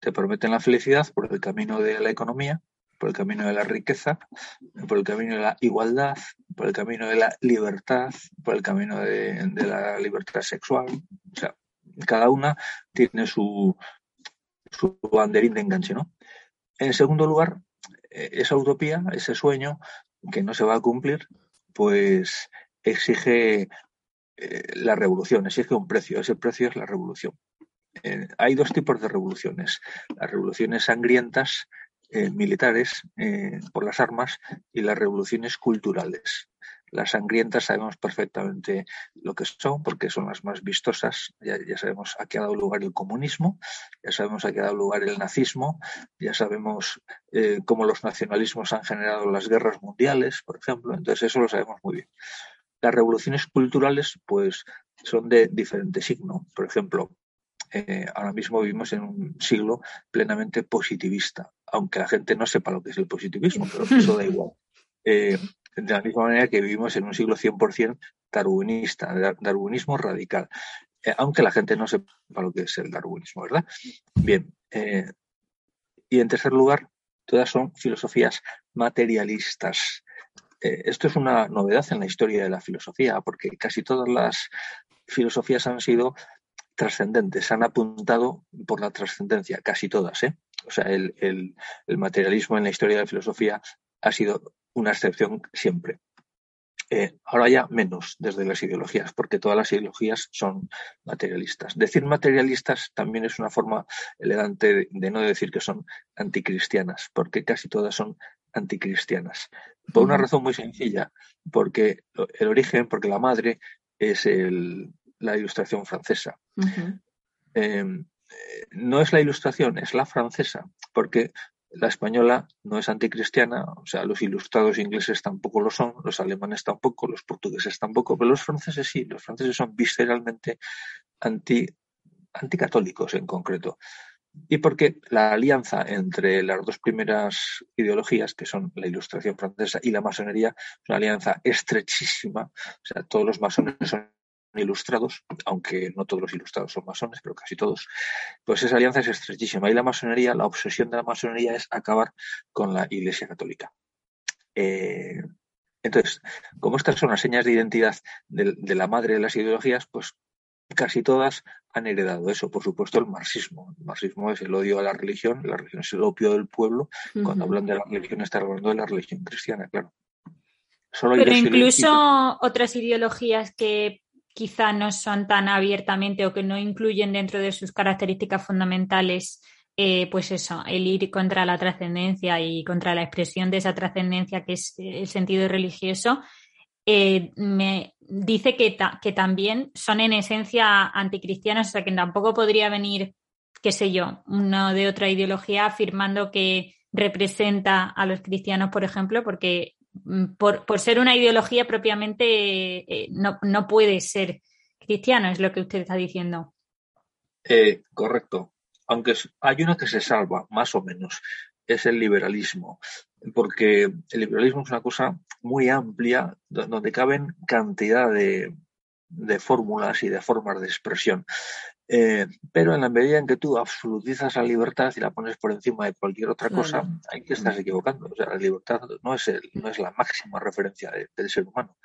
Te prometen la felicidad por el camino de la economía, por el camino de la riqueza, por el camino de la igualdad, por el camino de la libertad, por el camino de, de la libertad sexual. O sea, cada una tiene su, su banderín de enganche, ¿no? En segundo lugar, esa utopía, ese sueño que no se va a cumplir, pues exige eh, la revolución, exige un precio. Ese precio es la revolución. Eh, hay dos tipos de revoluciones. Las revoluciones sangrientas, militares, por las armas, y las revoluciones culturales. Las sangrientas sabemos perfectamente lo que son, porque son las más vistosas. Ya, sabemos a qué ha dado lugar el comunismo, ya sabemos a qué ha dado lugar el nazismo, ya sabemos eh, cómo los nacionalismos han generado las guerras mundiales, por ejemplo. Entonces, eso lo sabemos muy bien. Las revoluciones culturales, pues, son de diferente signo. Por ejemplo, eh, ahora mismo vivimos en un siglo plenamente positivista, aunque la gente no sepa lo que es el positivismo, pero eso da igual. Eh, de la misma manera que vivimos en un siglo 100% darwinista, darwinismo radical, eh, aunque la gente no sepa lo que es el darwinismo, ¿verdad? Bien, y en tercer lugar, todas son filosofías materialistas. esto es una novedad en la historia de la filosofía, porque casi todas las filosofías han sido trascendentes, han apuntado por la trascendencia, casi todas. ¿eh? O sea, el, materialismo en la historia de la filosofía ha sido una excepción siempre. Eh, ahora ya menos desde las ideologías, porque todas las ideologías son materialistas. Decir materialistas también es una forma elegante de, no decir que son anticristianas, porque casi todas son anticristianas. Por una razón muy sencilla, porque el origen, porque la madre es el, la ilustración francesa. Em, no es la ilustración, es la francesa, porque la española no es anticristiana, o sea, los ilustrados ingleses tampoco lo son, los alemanes tampoco, los portugueses tampoco, pero los franceses sí, los franceses son visceralmente anti, anticatólicos en concreto. Y porque la alianza entre las dos primeras ideologías, que son la ilustración francesa y la masonería, es una alianza estrechísima, o sea, todos los masones son ilustrados, aunque no todos los ilustrados son masones, pero casi todos, pues esa alianza es estrechísima. Y la masonería, la obsesión de la masonería es acabar con la Iglesia Católica. Eh, entonces, como estas son las señas de identidad de, la madre de las ideologías, pues casi todas han heredado eso. Por supuesto, el marxismo. El marxismo es el odio a la religión, la religión es el opio del pueblo. Cuando hablan de la religión, están hablando de la religión cristiana, claro. Pero incluso otras ideologías que quizá no son tan abiertamente o que no incluyen dentro de sus características fundamentales, eh, pues eso, el ir contra la trascendencia y contra la expresión de esa trascendencia que es el sentido religioso, eh, me dice que, que también son en esencia anticristianos, o sea que tampoco podría venir, qué sé yo, uno de otra ideología afirmando que representa a los cristianos, por ejemplo, porque Mm, por, ser una ideología propiamente eh, no, no, puede ser cristiano, es lo que usted está diciendo. Eh, correcto. Aunque hay una que se salva, más o menos, es el liberalismo, porque el liberalismo es una cosa muy amplia donde caben cantidad de, de fórmulas y de formas de expresión. Eh, pero en la medida en que tú absolutizas la libertad y la pones por encima de cualquier otra cosa, ahí te estás equivocando. O sea, la libertad no es, no es la máxima referencia del ser humano.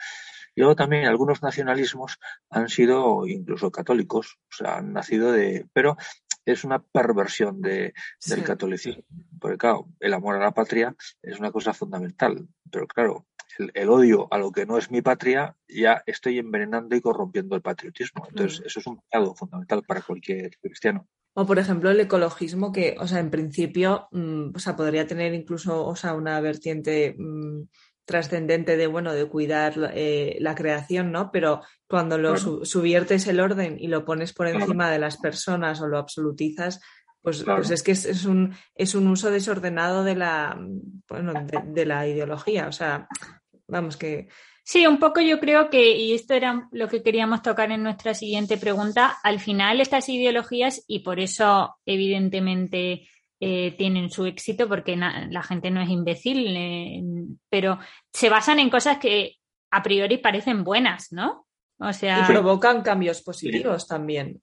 Y luego también algunos nacionalismos han sido incluso católicos, o sea, han nacido de... Pero es una perversión de, del catolicismo. Porque claro, el amor a la patria es una cosa fundamental. Pero claro, el, odio a lo que no es mi patria, ya estoy envenenando y corrompiendo el patriotismo. Entonces, eso es un pecado fundamental para cualquier cristiano. O, por ejemplo, el ecologismo, que, o sea, en principio, mm, o sea, podría tener incluso, o sea, una vertiente mm, trascendente de, bueno, de cuidar eh, la creación, ¿no? Pero cuando lo subiertes el orden y lo pones por encima de las personas o lo absolutizas, pues, pues es que es, un, es un uso desordenado de la, bueno, de, la ideología. O sea, Vamos que. Sí, un poco yo creo que, y esto era lo que queríamos tocar en nuestra siguiente pregunta, al final estas ideologías, y por eso evidentemente eh, tienen su éxito, porque la gente no es imbécil, eh, pero se basan en cosas que a priori parecen buenas, ¿no? O sea. Y provocan cambios positivos también.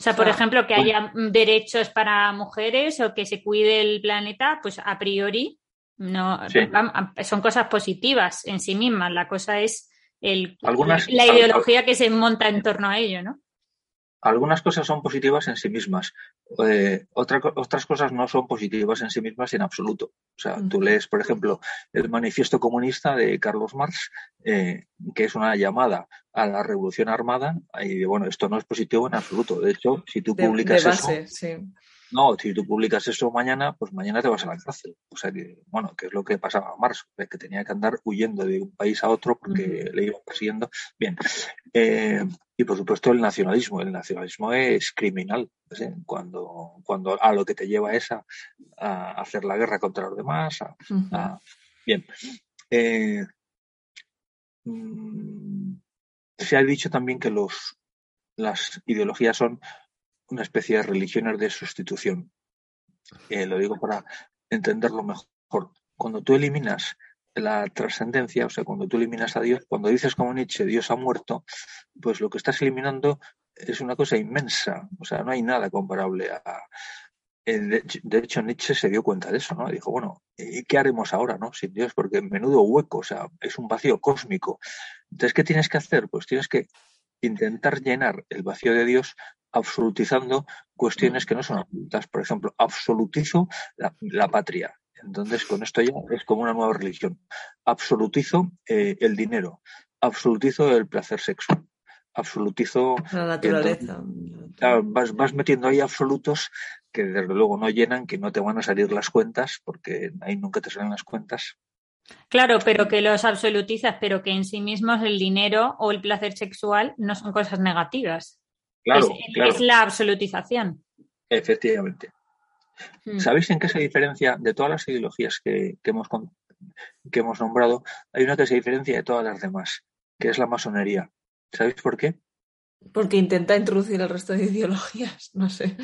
O sea, por ejemplo, que haya derechos para mujeres o que se cuide el planeta, pues a priori no, son cosas positivas en sí mismas. La cosa es el, la ideología que se monta en torno a ello, ¿no? Algunas cosas son positivas en sí mismas. Eh, otras cosas no son positivas en sí mismas en absoluto. O sea, tú lees, por ejemplo, el manifiesto comunista de Carlos Marx, eh, que es una llamada a la revolución armada, y bueno, esto no es positivo en absoluto. De hecho, si tú publicas eso, No, si tú publicas eso mañana, pues mañana te vas a la cárcel. O sea que, bueno, que es lo que pasaba a Marx, que tenía que andar huyendo de un país a otro porque le iban persiguiendo. Bien. Eh, y por supuesto el nacionalismo. El nacionalismo es criminal. Cuando, cuando a lo que te lleva es a, hacer la guerra contra los demás. bien. Eh, mm, se ha dicho también que los, las ideologías son una especie de religiones de sustitución. Eh, lo digo para entenderlo mejor. Cuando tú eliminas la trascendencia, o sea, cuando tú eliminas a Dios, cuando dices como Nietzsche, Dios ha muerto, pues lo que estás eliminando es una cosa inmensa, o sea, no hay nada comparable a... Eh, de hecho, Nietzsche se dio cuenta de eso, ¿no? Dijo, bueno, ¿y qué haremos ahora, no? Sin Dios, porque menudo hueco, o sea, es un vacío cósmico. Entonces, ¿qué tienes que hacer? Pues tienes que intentar llenar el vacío de Dios absolutizando cuestiones que no son absolutas. Por ejemplo, absolutizo la, patria. Entonces, con esto ya es como una nueva religión. Absolutizo eh, el dinero. Absolutizo el placer sexual. Absolutizo. La naturaleza. vas, vas metiendo ahí absolutos que desde luego no llenan, que no te van a salir las cuentas, porque ahí nunca te salen las cuentas. Claro, pero que los absolutizas, pero que en sí mismos el dinero o el placer sexual no son cosas negativas. Claro, es, la absolutización. Efectivamente. Hmm. ¿Sabéis en qué se diferencia de todas las ideologías que, hemos, que hemos nombrado? Hay una que se diferencia de todas las demás, que es la masonería. ¿Sabéis por qué? Porque intenta introducir el resto de ideologías, no sé.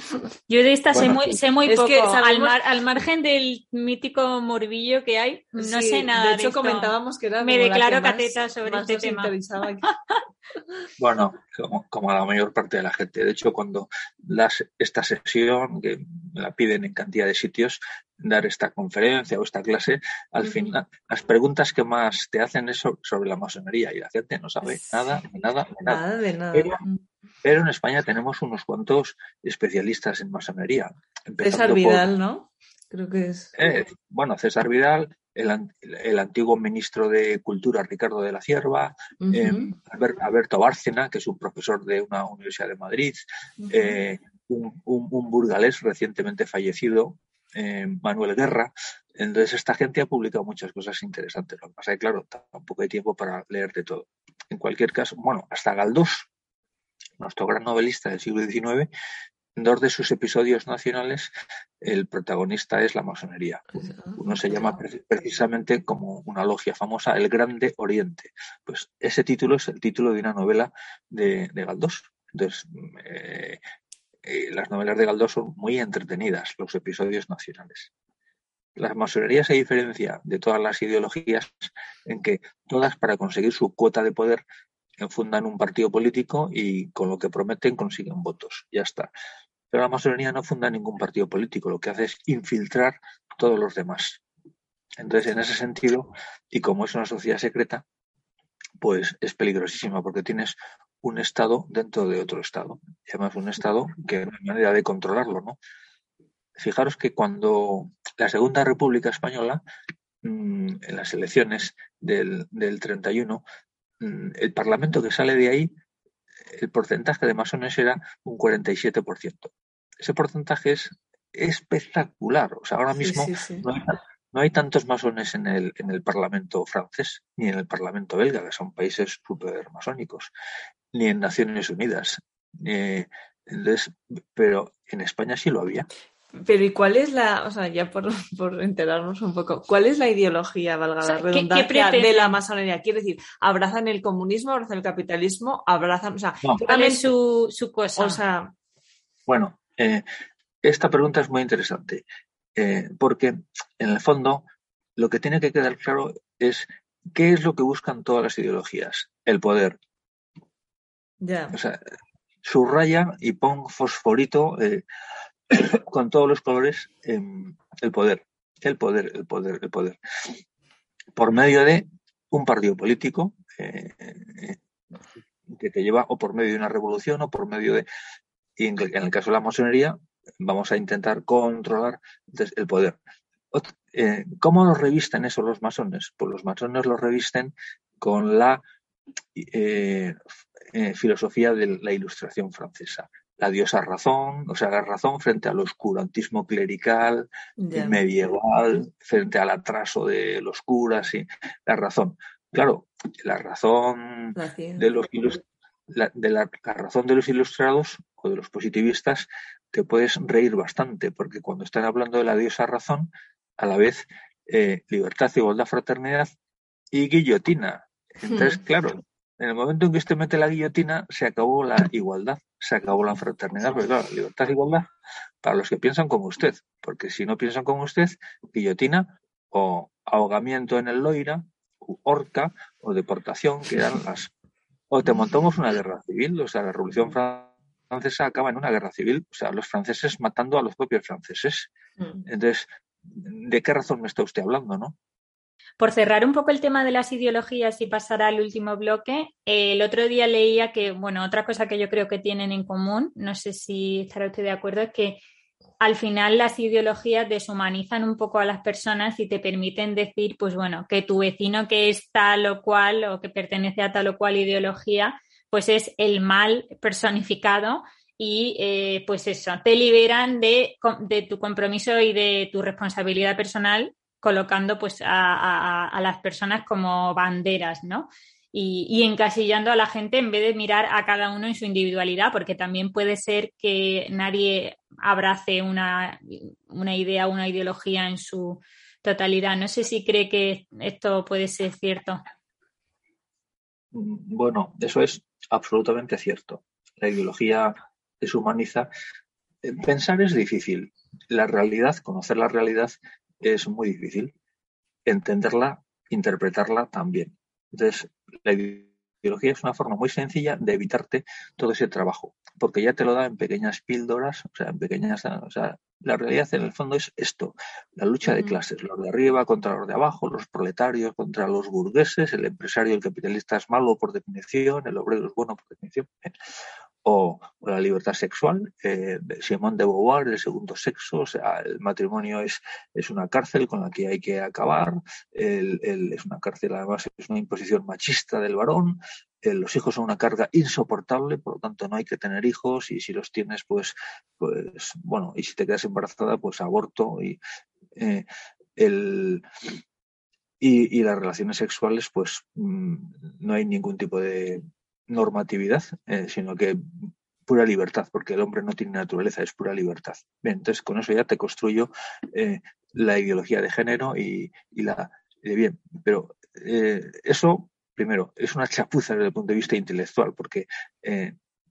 Yo de esta sé muy, sé muy poco. al, margen del mítico morbillo que hay, no sé nada. De hecho, comentábamos que era. Me declaro cateta sobre este tema. bueno, como, a la mayor parte de la gente. De hecho, cuando das esta sesión, que me la piden en cantidad de sitios, dar esta conferencia o esta clase, al final las preguntas que más te hacen es sobre la masonería y la gente no sabe nada, nada, nada. de nada. Pero, en España tenemos unos cuantos especialistas en masonería. César Vidal, ¿no? Creo que es. Eh, bueno, César Vidal, el, antiguo ministro de Cultura Ricardo de la Cierva, em, Alberto Bárcena, que es un profesor de una universidad de Madrid, eh, un, un, burgalés recientemente fallecido, eh, Manuel Guerra. Entonces, esta gente ha publicado muchas cosas interesantes. Lo que pasa es que, claro, tampoco hay tiempo para leerte todo. En cualquier caso, bueno, hasta Galdós, nuestro gran novelista del siglo XIX, en dos de sus episodios nacionales, el protagonista es la masonería. Uno se llama precisamente como una logia famosa, El Grande Oriente. Pues ese título es el título de una novela de, Galdós. Entonces, eh, eh, las novelas de Galdós son muy entretenidas, los episodios nacionales. La masonería se diferencia de todas las ideologías en que todas para conseguir su cuota de poder fundan un partido político y con lo que prometen consiguen votos. Ya está. Pero la masonería no funda ningún partido político, lo que hace es infiltrar todos los demás. Entonces, en ese sentido, y como es una sociedad secreta, pues es peligrosísima porque tienes un Estado dentro de otro Estado. Y además un Estado que no hay manera de controlarlo, ¿no? Fijaros que cuando la Segunda República Española, mm, en las elecciones del, 31, mm, el Parlamento que sale de ahí, el porcentaje de masones era un 47%. Ese porcentaje es espectacular. O sea, ahora mismo No, hay, tantos masones en el, en el Parlamento francés ni en el Parlamento belga, que son países súper masónicos ni en Naciones Unidas. entonces, pero en España sí lo había. Pero ¿y cuál es la, o sea, ya por, enterarnos un poco, cuál es la ideología, valga la redundancia, de la masonería? Quiere decir, ¿abrazan el comunismo, abrazan el capitalismo, abrazan, o sea, su, su cosa? O sea, bueno, eh, esta pregunta es muy interesante, eh, porque en el fondo lo que tiene que quedar claro es qué es lo que buscan todas las ideologías, el poder, o sea, subraya y pon fosforito eh, con todos los colores el poder, el poder, el poder, el poder. Por medio de un partido político que te lleva o por medio de una revolución o por medio de, y en el caso de la masonería, vamos a intentar controlar el poder. Eh, ¿Cómo lo revisten eso los masones? Pues los masones lo revisten con la eh, filosofía de la ilustración francesa. la diosa razón, o sea, la razón frente al oscurantismo clerical, medieval, frente al atraso de los curas, y la razón. Claro, la razón de los de la, razón de los ilustrados o de los positivistas te puedes reír bastante, porque cuando están hablando de la diosa razón, a la vez eh, libertad, igualdad, fraternidad y guillotina. Entonces, hmm. claro, en el momento en que usted mete la guillotina, se acabó la igualdad, se acabó la fraternidad, pero claro, libertad igualdad para los que piensan como usted, porque si no piensan como usted, guillotina o ahogamiento en el Loira, u horca o deportación, que eran las... O te montamos una guerra civil, o sea, la Revolución Francesa acaba en una guerra civil, o sea, los franceses matando a los propios franceses. Mm. Entonces, ¿de qué razón me está usted hablando, no? Por cerrar un poco el tema de las ideologías y pasar al último bloque, el otro día leía que, bueno, otra cosa que yo creo que tienen en común, no sé si estará usted de acuerdo, es que al final las ideologías deshumanizan un poco a las personas y te permiten decir, pues bueno, que tu vecino que es tal o cual o que pertenece a tal o cual ideología, pues es el mal personificado y eh, pues eso, te liberan de, de, tu compromiso y de tu responsabilidad personal colocando pues a, las personas como banderas, ¿no? Y, encasillando a la gente en vez de mirar a cada uno en su individualidad, porque también puede ser que nadie abrace una, una idea, una ideología en su totalidad. No sé si cree que esto puede ser cierto. Bueno, eso es absolutamente cierto. La ideología deshumaniza. Pensar es difícil. La realidad, conocer la realidad, es muy difícil. Entenderla, interpretarla también. Entonces, la ideología es una forma muy sencilla de evitarte todo ese trabajo, porque ya te lo da en pequeñas píldoras, o sea, en pequeñas, o sea, la realidad en el fondo es esto, la lucha de clases, los de arriba contra los de abajo, los proletarios contra los burgueses, el empresario, el capitalista es malo por definición, el obrero es bueno por definición o, la libertad sexual, eh, Simón de Beauvoir, el segundo sexo, o sea, el matrimonio es, es una cárcel con la que hay que acabar, el, es una cárcel, además es una imposición machista del varón, los hijos son una carga insoportable, por lo tanto no hay que tener hijos y si los tienes, pues, pues bueno, y si te quedas embarazada, pues aborto y eh, el, y, y, las relaciones sexuales, pues mm, no hay ningún tipo de, normatividad, eh, sino que pura libertad, porque el hombre no tiene naturaleza, es pura libertad. Bien, entonces con eso ya te construyo eh, la ideología de género y, la de bien. Pero eh, eso, primero, es una chapuza desde el punto de vista intelectual, porque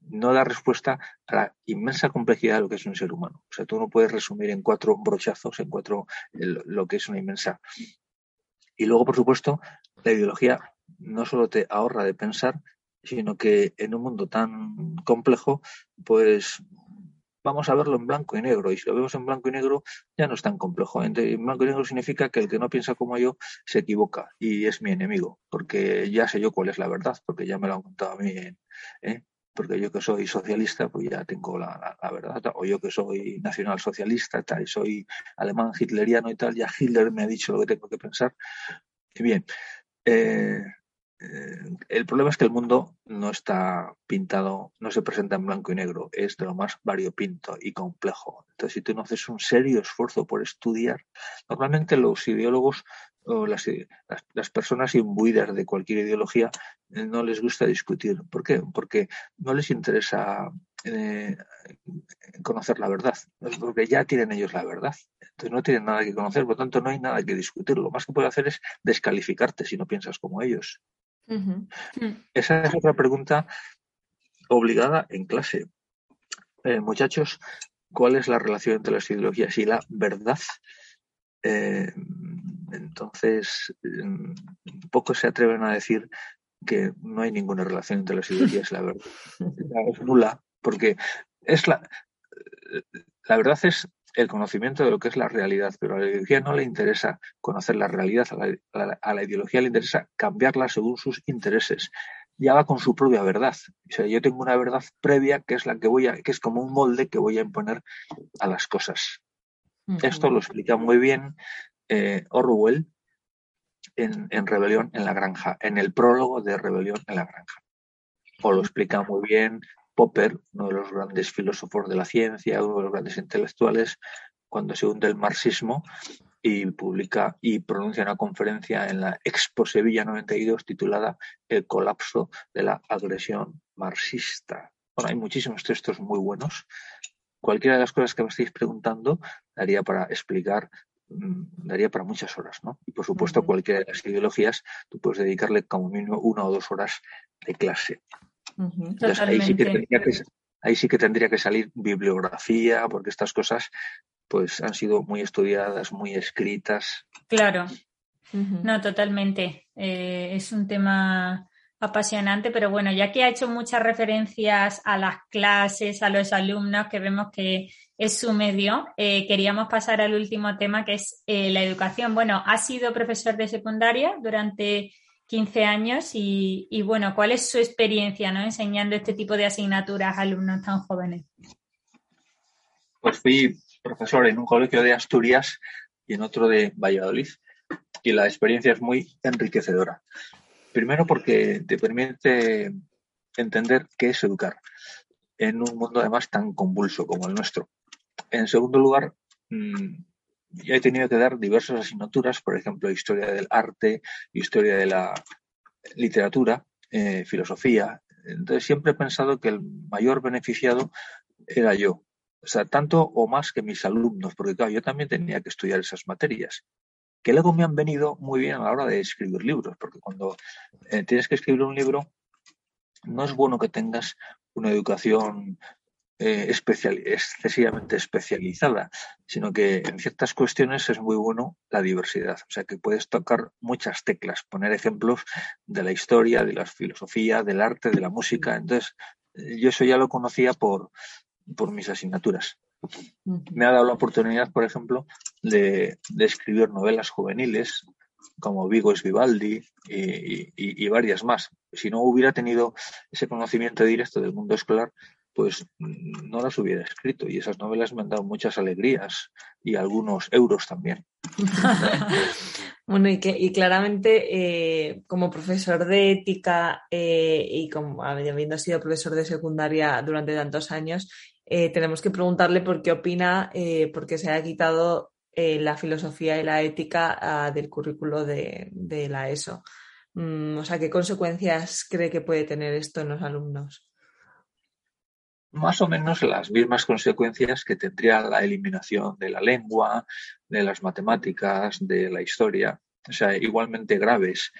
no da respuesta a la inmensa complejidad de lo que es un ser humano. O sea, tú no puedes resumir en cuatro brochazos, en cuatro lo que es una inmensa. Y luego, por supuesto, la ideología no solo te ahorra de pensar, sino que en un mundo tan complejo, pues vamos a verlo en blanco y negro. Y si lo vemos en blanco y negro, ya no es tan complejo. En blanco y negro significa que el que no piensa como yo se equivoca y es mi enemigo, porque ya sé yo cuál es la verdad, porque ya me lo han contado a mí. ¿eh? Porque yo que soy socialista, pues ya tengo la, verdad. O yo que soy nacionalsocialista, tal, y soy alemán hitleriano y tal, ya Hitler me ha dicho lo que tengo que pensar. Y bien, eh, eh, el problema es que el mundo no está pintado, no se presenta en blanco y negro, es de lo más variopinto y complejo. Entonces, si tú no haces un serio esfuerzo por estudiar, normalmente los ideólogos o las, personas imbuidas de cualquier ideología eh, no les gusta discutir. ¿Por qué? Porque no les interesa eh, conocer la verdad, porque ya tienen ellos la verdad. Entonces no tienen nada que conocer, por lo tanto no hay nada que discutir. Lo más que puede hacer es descalificarte si no piensas como ellos. Mm. Esa es otra pregunta obligada en clase. Eh, muchachos, ¿cuál es la relación entre las ideologías y la verdad? Eh, entonces, mm, pocos se atreven a decir que no hay ninguna relación entre las ideologías y la verdad. Es nula, porque es la, la verdad es el conocimiento de lo que es la realidad, pero a la ideología no le interesa conocer la realidad, a la, ideología le interesa cambiarla según sus intereses. Ya va con su propia verdad. O sea, yo tengo una verdad previa que es la que voy a, que es como un molde que voy a imponer a las cosas. Esto lo explica muy bien eh, Orwell en, en Rebelión en la Granja, en el prólogo de Rebelión en la Granja. O lo explica muy bien Popper, uno de los grandes filósofos de la ciencia, uno de los grandes intelectuales, cuando se hunde el marxismo y publica y pronuncia una conferencia en la Expo Sevilla 92 titulada El colapso de la agresión marxista. Bueno, hay muchísimos textos muy buenos. Cualquiera de las cosas que me estáis preguntando daría para explicar mm, daría para muchas horas, ¿no? Y por supuesto, cualquiera de las ideologías, tú puedes dedicarle como mínimo una o dos horas de clase. Ahí, sí que ahí sí que tendría que salir bibliografía, porque estas cosas pues han sido muy estudiadas, muy escritas. Claro, no, totalmente. Eh, es un tema apasionante, pero bueno, ya que ha hecho muchas referencias a las clases, a los alumnos, que vemos que es su medio, eh, queríamos pasar al último tema, que es eh, la educación. Bueno, ha sido profesor de secundaria durante 15 años y, y, bueno, ¿cuál es su experiencia ¿no? enseñando este tipo de asignaturas a alumnos tan jóvenes? Pues fui profesor en un colegio de Asturias y en otro de Valladolid. Y la experiencia es muy enriquecedora. Primero porque te permite entender qué es educar en un mundo además tan convulso como el nuestro. En segundo lugar, mm, he tenido que dar diversas asignaturas, por ejemplo, historia del arte, historia de la literatura, eh, filosofía. Entonces siempre he pensado que el mayor beneficiado era yo, o sea, tanto o más que mis alumnos, porque claro, yo también tenía que estudiar esas materias, que luego me han venido muy bien a la hora de escribir libros, porque cuando eh, tienes que escribir un libro, no es bueno que tengas una educación eh, especial, excesivamente especializada, sino que en ciertas cuestiones es muy bueno la diversidad. O sea, que puedes tocar muchas teclas, poner ejemplos de la historia, de la filosofía, del arte, de la música. Entonces, eh, yo eso ya lo conocía por, por mis asignaturas. Me ha dado la oportunidad, por ejemplo, de, escribir novelas juveniles como Vigo es Vivaldi y, varias más. Si no hubiera tenido ese conocimiento directo del mundo escolar, pues no las hubiera escrito. Y esas novelas me han dado muchas alegrías y algunos euros también. bueno, y, que, y claramente eh, como profesor de ética eh, y como habiendo sido profesor de secundaria durante tantos años, eh, tenemos que preguntarle por qué opina, por qué se ha quitado la filosofía y la ética ah, del currículo de, la ESO. Mm, o sea, ¿qué consecuencias cree que puede tener esto en los alumnos? Más o menos las mismas consecuencias que tendría la eliminación de la lengua, de las matemáticas, de la historia. O sea, igualmente graves.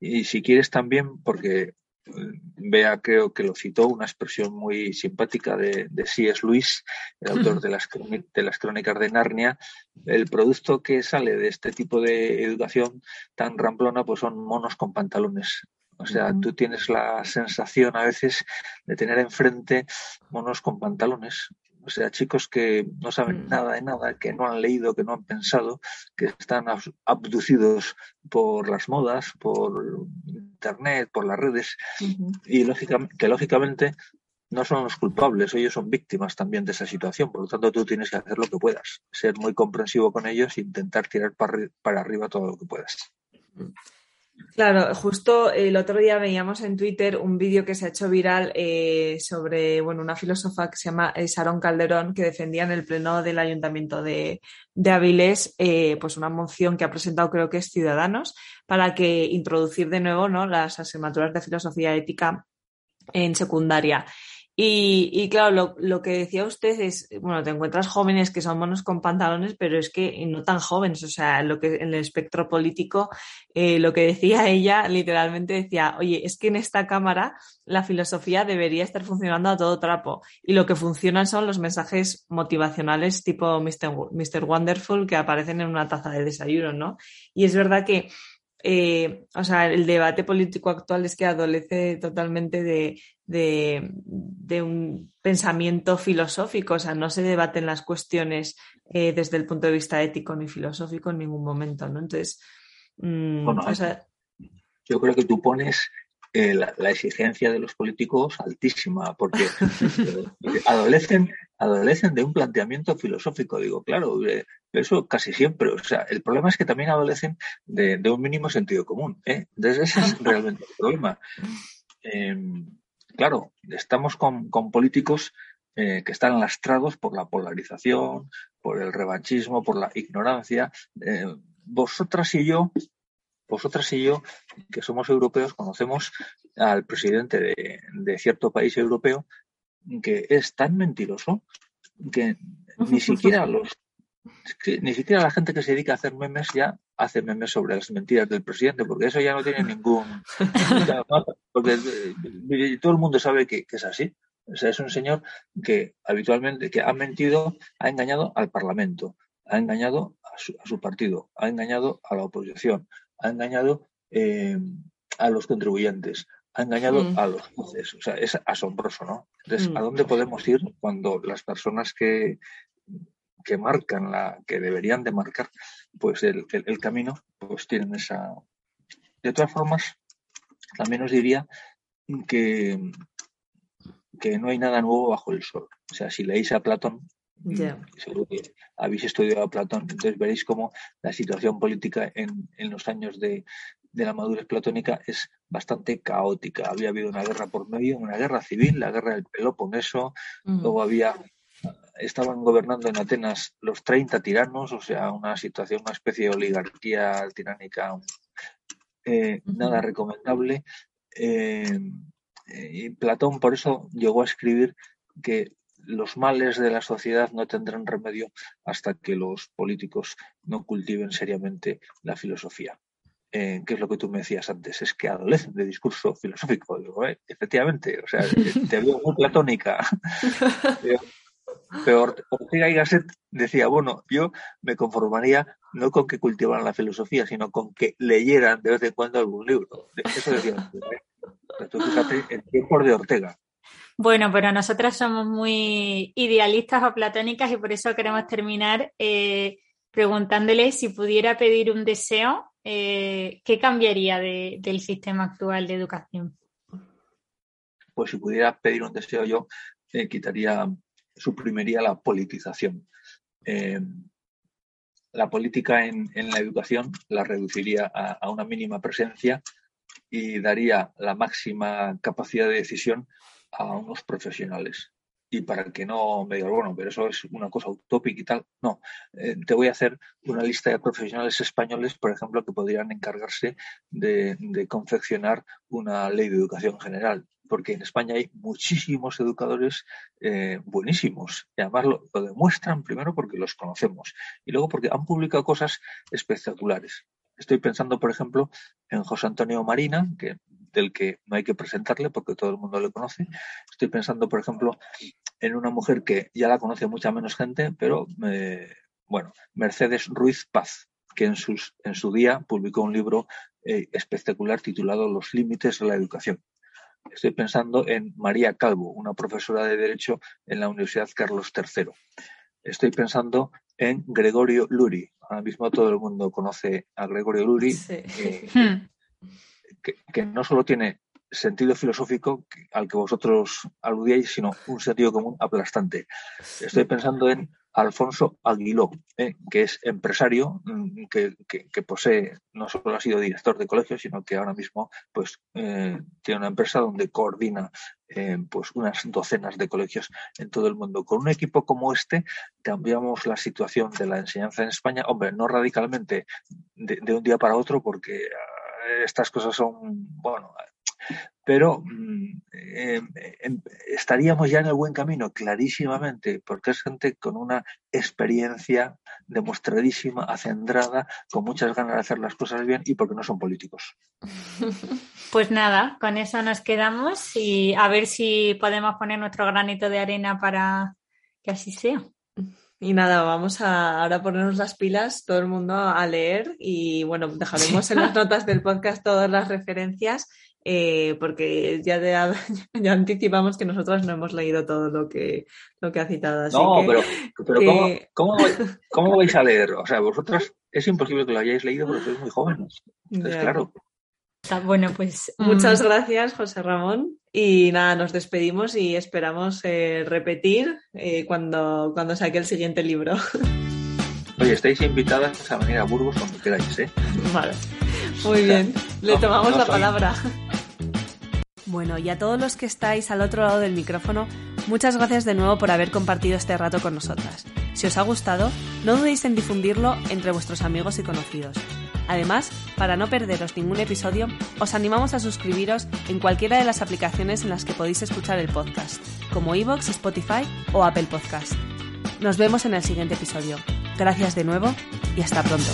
y si quieres también, porque Vea creo que lo citó, una expresión muy simpática de, de C.S. Lewis, el autor de las, de las crónicas de Narnia. El producto que sale de este tipo de educación tan ramplona pues son monos con pantalones. O sea, tú tienes la sensación a veces de tener enfrente monos con pantalones. O sea, chicos que no saben mm. nada de nada, que no han leído, que no han pensado, que están abducidos por las modas, por internet, por las redes, y lógicamente, que lógicamente no son los culpables, ellos son víctimas también de esa situación, por lo tanto tú tienes que hacer lo que puedas, ser muy comprensivo con ellos e intentar tirar para, para arriba todo lo que puedas. Claro, justo el otro día veíamos en Twitter un vídeo que se ha hecho viral eh, sobre bueno, una filósofa que se llama eh, Sharon Calderón, que defendía en el pleno del Ayuntamiento de, de Avilés eh, pues una moción que ha presentado, creo que es Ciudadanos, para que introducir de nuevo ¿no? las asignaturas de filosofía ética en secundaria. Y, claro, lo, que decía usted es, bueno, te encuentras jóvenes que son monos con pantalones, pero es que no tan jóvenes, o sea, lo que en el espectro político, eh, lo que decía ella, literalmente decía, oye, es que en esta cámara la filosofía debería estar funcionando a todo trapo y lo que funcionan son los mensajes motivacionales tipo Mr. Mr. Wonderful que aparecen en una taza de desayuno, ¿no? Y es verdad que eh, o sea, el debate político actual es que adolece totalmente de, de, un pensamiento filosófico, o sea, no se debaten las cuestiones eh, desde el punto de vista ético ni filosófico en ningún momento, ¿no? Entonces, mm, yo creo que tú pones eh, la, exigencia de los políticos altísima, porque, adolecen, adolecen de un planteamiento filosófico, digo, claro, eh, eso casi siempre, o sea, el problema es que también adolecen de, un mínimo sentido común, ¿eh? Entonces ese es realmente el problema. Em, claro, estamos con, políticos eh, que están lastrados por la polarización, por el revanchismo, por la ignorancia. Eh, vosotras y yo, vosotras y yo, que somos europeos, conocemos al presidente de, cierto país europeo que es tan mentiroso que ni siquiera los ni siquiera la gente que se dedica a hacer memes ya hace memes sobre las mentiras del presidente, porque eso ya no tiene ningún. porque eh, todo el mundo sabe que, es así. O sea, es un señor que habitualmente que ha mentido, ha engañado al Parlamento, ha engañado a su, partido, ha engañado a la oposición, ha engañado eh, a los contribuyentes, ha engañado mm. a los jueces. O sea, es asombroso, ¿no? Entonces, ¿a mm. dónde podemos ir cuando las personas que, que marcan la, que deberían de marcar, pues el, camino, pues tienen esa. De todas formas, también os diría que, que no hay nada nuevo bajo el sol. O sea, si leéis a Platón, seguro que habéis estudiado a Platón, entonces veréis cómo la situación política en, en los años de, de la madurez platónica es bastante caótica. Había habido una guerra por medio, una guerra civil, la guerra del Peloponeso, luego había estaban gobernando en Atenas los 30 tiranos, o sea, una situación, una especie de oligarquía tiránica eh, nada recomendable. Eh, y Platón por eso llegó a escribir que los males de la sociedad no tendrán remedio hasta que los políticos no cultiven seriamente la filosofía. Eh, ¿Qué es lo que tú me decías antes? Es que adolecen de discurso filosófico. efectivamente, o sea, te veo muy platónica. Pero Ortega y Gasset decía, bueno, yo me conformaría no con que cultivaran la filosofía, sino con que leyeran de vez en cuando algún libro. Eso decía. ¿eh? fíjate, el tiempo de Ortega. Bueno, pero nosotras somos muy idealistas o platónicas y por eso queremos terminar eh, preguntándole si pudiera pedir un deseo, eh, ¿qué cambiaría del sistema actual de educación? Pues si pudiera pedir un deseo yo, quitaría suprimiría la politización. Eh, la política en, la educación la reduciría a, una mínima presencia y daría la máxima capacidad de decisión a unos profesionales. Y para que no me digas, bueno, pero eso es una cosa utópica y tal, no. Eh, te voy a hacer una lista de profesionales españoles, por ejemplo, que podrían encargarse de confeccionar una ley de educación general porque en España hay muchísimos educadores eh, buenísimos y además lo, demuestran primero porque los conocemos y luego porque han publicado cosas espectaculares. Estoy pensando, por ejemplo, en José Antonio Marina, que, del que no hay que presentarle porque todo el mundo le conoce. Estoy pensando, por ejemplo, en una mujer que ya la conoce mucha menos gente, pero eh, bueno, Mercedes Ruiz Paz, que en, sus, en su día publicó un libro eh, espectacular titulado Los límites de la educación. Estoy pensando en María Calvo, una profesora de Derecho en la Universidad Carlos III. Estoy pensando en Gregorio Luri. Ahora mismo todo el mundo conoce a Gregorio Luri, eh, que, no solo tiene sentido filosófico al que vosotros aludíais, sino un sentido común aplastante. Estoy pensando en Alfonso Aguiló, eh, que es empresario, mm, que, posee, no solo ha sido director de colegio, sino que ahora mismo pues, eh, tiene una empresa donde coordina eh, pues unas docenas de colegios en todo el mundo. Con un equipo como este cambiamos la situación de la enseñanza en España, hombre, no radicalmente de un día para otro, porque estas cosas son, bueno, pero mm, eh, em, estaríamos ya en el buen camino, clarísimamente, porque es gente con una experiencia demostradísima, acendrada, con muchas ganas de hacer las cosas bien y porque no son políticos. Pues nada, con eso nos quedamos y a ver si podemos poner nuestro granito de arena para que así sea. Y nada, vamos a ahora ponernos las pilas, todo el mundo a leer y bueno, dejaremos en las notas del podcast todas las referencias eh, porque ya, ya anticipamos que nosotros no hemos leído todo lo que, lo que ha citado. no, pero, ¿cómo, cómo, vais a leer? O sea, vosotros es imposible que lo hayáis leído porque sois muy jóvenes. Entonces, claro. Bueno, pues muchas mm. gracias, José Ramón. Y nada, nos despedimos y esperamos eh, repetir eh, cuando, cuando saque el siguiente libro. Oye, estáis invitadas a venir a Burgos cuando queráis, ¿eh? Vale. Muy bien. Le tomamos la palabra. Bueno, y a todos los que estáis al otro lado del micrófono, muchas gracias de nuevo por haber compartido este rato con nosotras. Si os ha gustado, no dudéis en difundirlo entre vuestros amigos y conocidos. Además, para no perderos ningún episodio, os animamos a suscribiros en cualquiera de las aplicaciones en las que podéis escuchar el podcast, como iVoox, Spotify o Apple Podcast. Nos vemos en el siguiente episodio. Gracias de nuevo y hasta pronto.